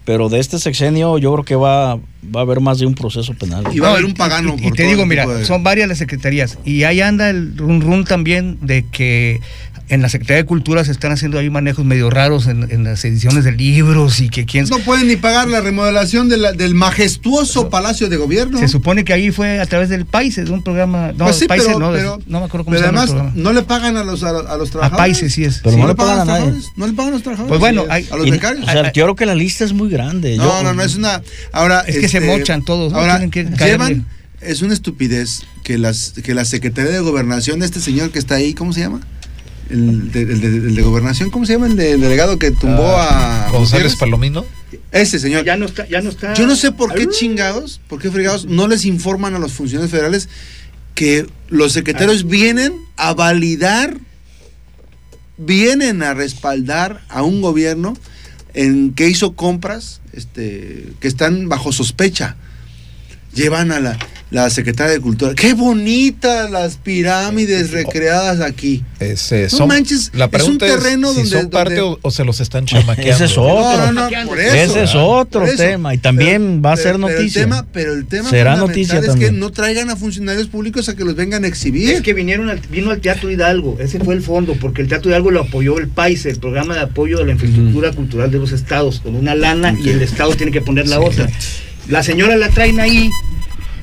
pero de este sexenio yo creo que va, va a haber más de un proceso penal. Y va a haber un pagano. Y, te digo, mira, son varias las secretarías. Y ahí anda el run run también de que en la Secretaría de Cultura se están haciendo ahí manejos medio raros en, las ediciones de libros y que quién... No pueden ni pagar la remodelación del majestuoso Palacio de Gobierno. Se supone que ahí fue a través del Paises, de un programa... No, pues sí, pero, no, no me acuerdo cómo se llama además no le pagan a los, a, los trabajadores. A Paises sí es. Pero no, le pagan, a nadie. No le pagan a los trabajadores. Pues bueno, a los becarios. O sea, yo creo que la lista es muy grande. No, no, no, es una... Ahora, es que se este, mochan todos. Ahora, llevan es una estupidez que, las, que la Secretaría de Gobernación, este señor que está ahí, ¿cómo se llama? El de, Gobernación, ¿cómo se llama? El, delegado que tumbó ah, a. González Palomino. Ese señor. Ya no está, ya no está. Yo no sé por qué chingados, por qué fregados, no les informan a los funcionarios federales que los secretarios ah. vienen a validar, vienen a respaldar a un gobierno en que hizo compras este, que están bajo sospecha. Llevan a la, la secretaria de Cultura. Qué bonitas las pirámides recreadas aquí. Ese, no manches, la pregunta es un terreno si donde, son parte o, se los están chamaqueando. Ese es otro. No, ese es otro tema y también va a ser noticia. Pero el tema, será noticia es que no traigan a funcionarios públicos a que los vengan a exhibir. Es que vinieron al, vino al Teatro Hidalgo, ese fue el fondo, porque el Teatro Hidalgo lo apoyó el PAIS, el programa de apoyo de la infraestructura cultural de los estados, con una lana y el estado tiene que poner la otra. La señora la traen ahí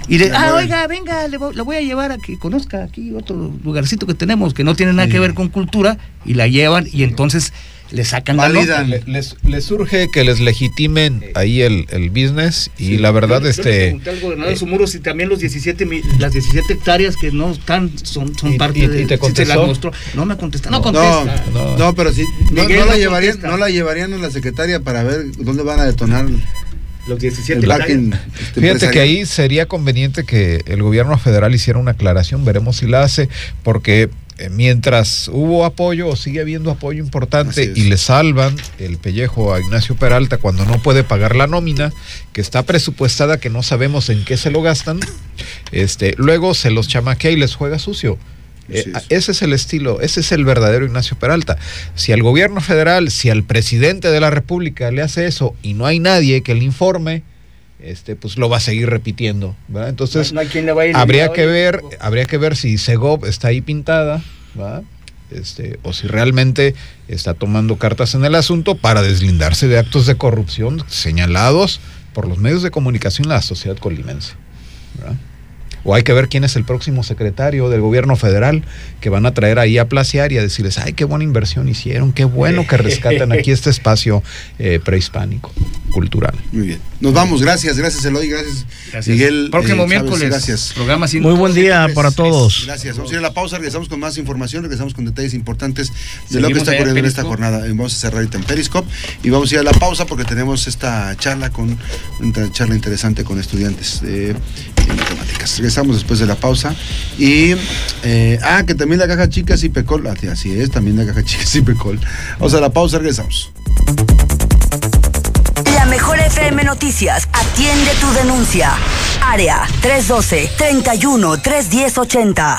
y de, ah, oiga, venga, le voy, la voy a llevar a que conozca aquí otro lugarcito que tenemos que no tiene nada que ver con cultura y la llevan y entonces le sacan la les, les, surge que les legitimen ahí el, el business y la verdad este al gobernador de muros y también los 17 las 17 hectáreas que no están son, son parte de te contestó? no me contesta no, contesta. no, no, pero sí no, la llevarían no la llevarían a la secretaria para ver dónde van a detonar los 17 este, Fíjate que ahí sería conveniente que el gobierno federal hiciera una aclaración, veremos si la hace, porque eh, mientras hubo apoyo o sigue habiendo apoyo importante y le salvan el pellejo a Ignacio Peralta cuando no puede pagar la nómina, que está presupuestada, que no sabemos en qué se lo gastan, este, luego se los chamaquea y les juega sucio. Eh, ese es el estilo, ese es el verdadero Ignacio Peralta. Si al gobierno federal, si al presidente de la República le hace eso y no hay nadie que le informe, este, pues lo va a seguir repitiendo. Entonces, habría que ver, habría que ver si Segov está ahí pintada, Este, o si realmente está tomando cartas en el asunto para deslindarse de actos de corrupción señalados por los medios de comunicación de la sociedad colimense. ¿verdad? O hay que ver quién es el próximo secretario del gobierno federal que van a traer ahí a placear y a decirles, ay, qué buena inversión hicieron, qué bueno que rescatan aquí este espacio eh, prehispánico, cultural. Muy bien. Nos vamos, gracias, gracias Eloy, gracias, Miguel. Próximo eh, miércoles, gracias. Programa Muy buen día para todos. Gracias, vamos a ir a la pausa, regresamos con más información, regresamos con detalles importantes de lo que está ocurriendo en esta jornada. Vamos a cerrar ahorita en Periscope y vamos a ir a la pausa porque tenemos esta charla con una charla interesante con estudiantes matemáticas. Regresamos después de la pausa. Y, eh, ah, que también la caja chica sí pecol. Ah, así es, también la caja chica sí pecol. Vamos a la pausa, regresamos. La mejor FM Noticias atiende tu denuncia. Área 312 31 310 80.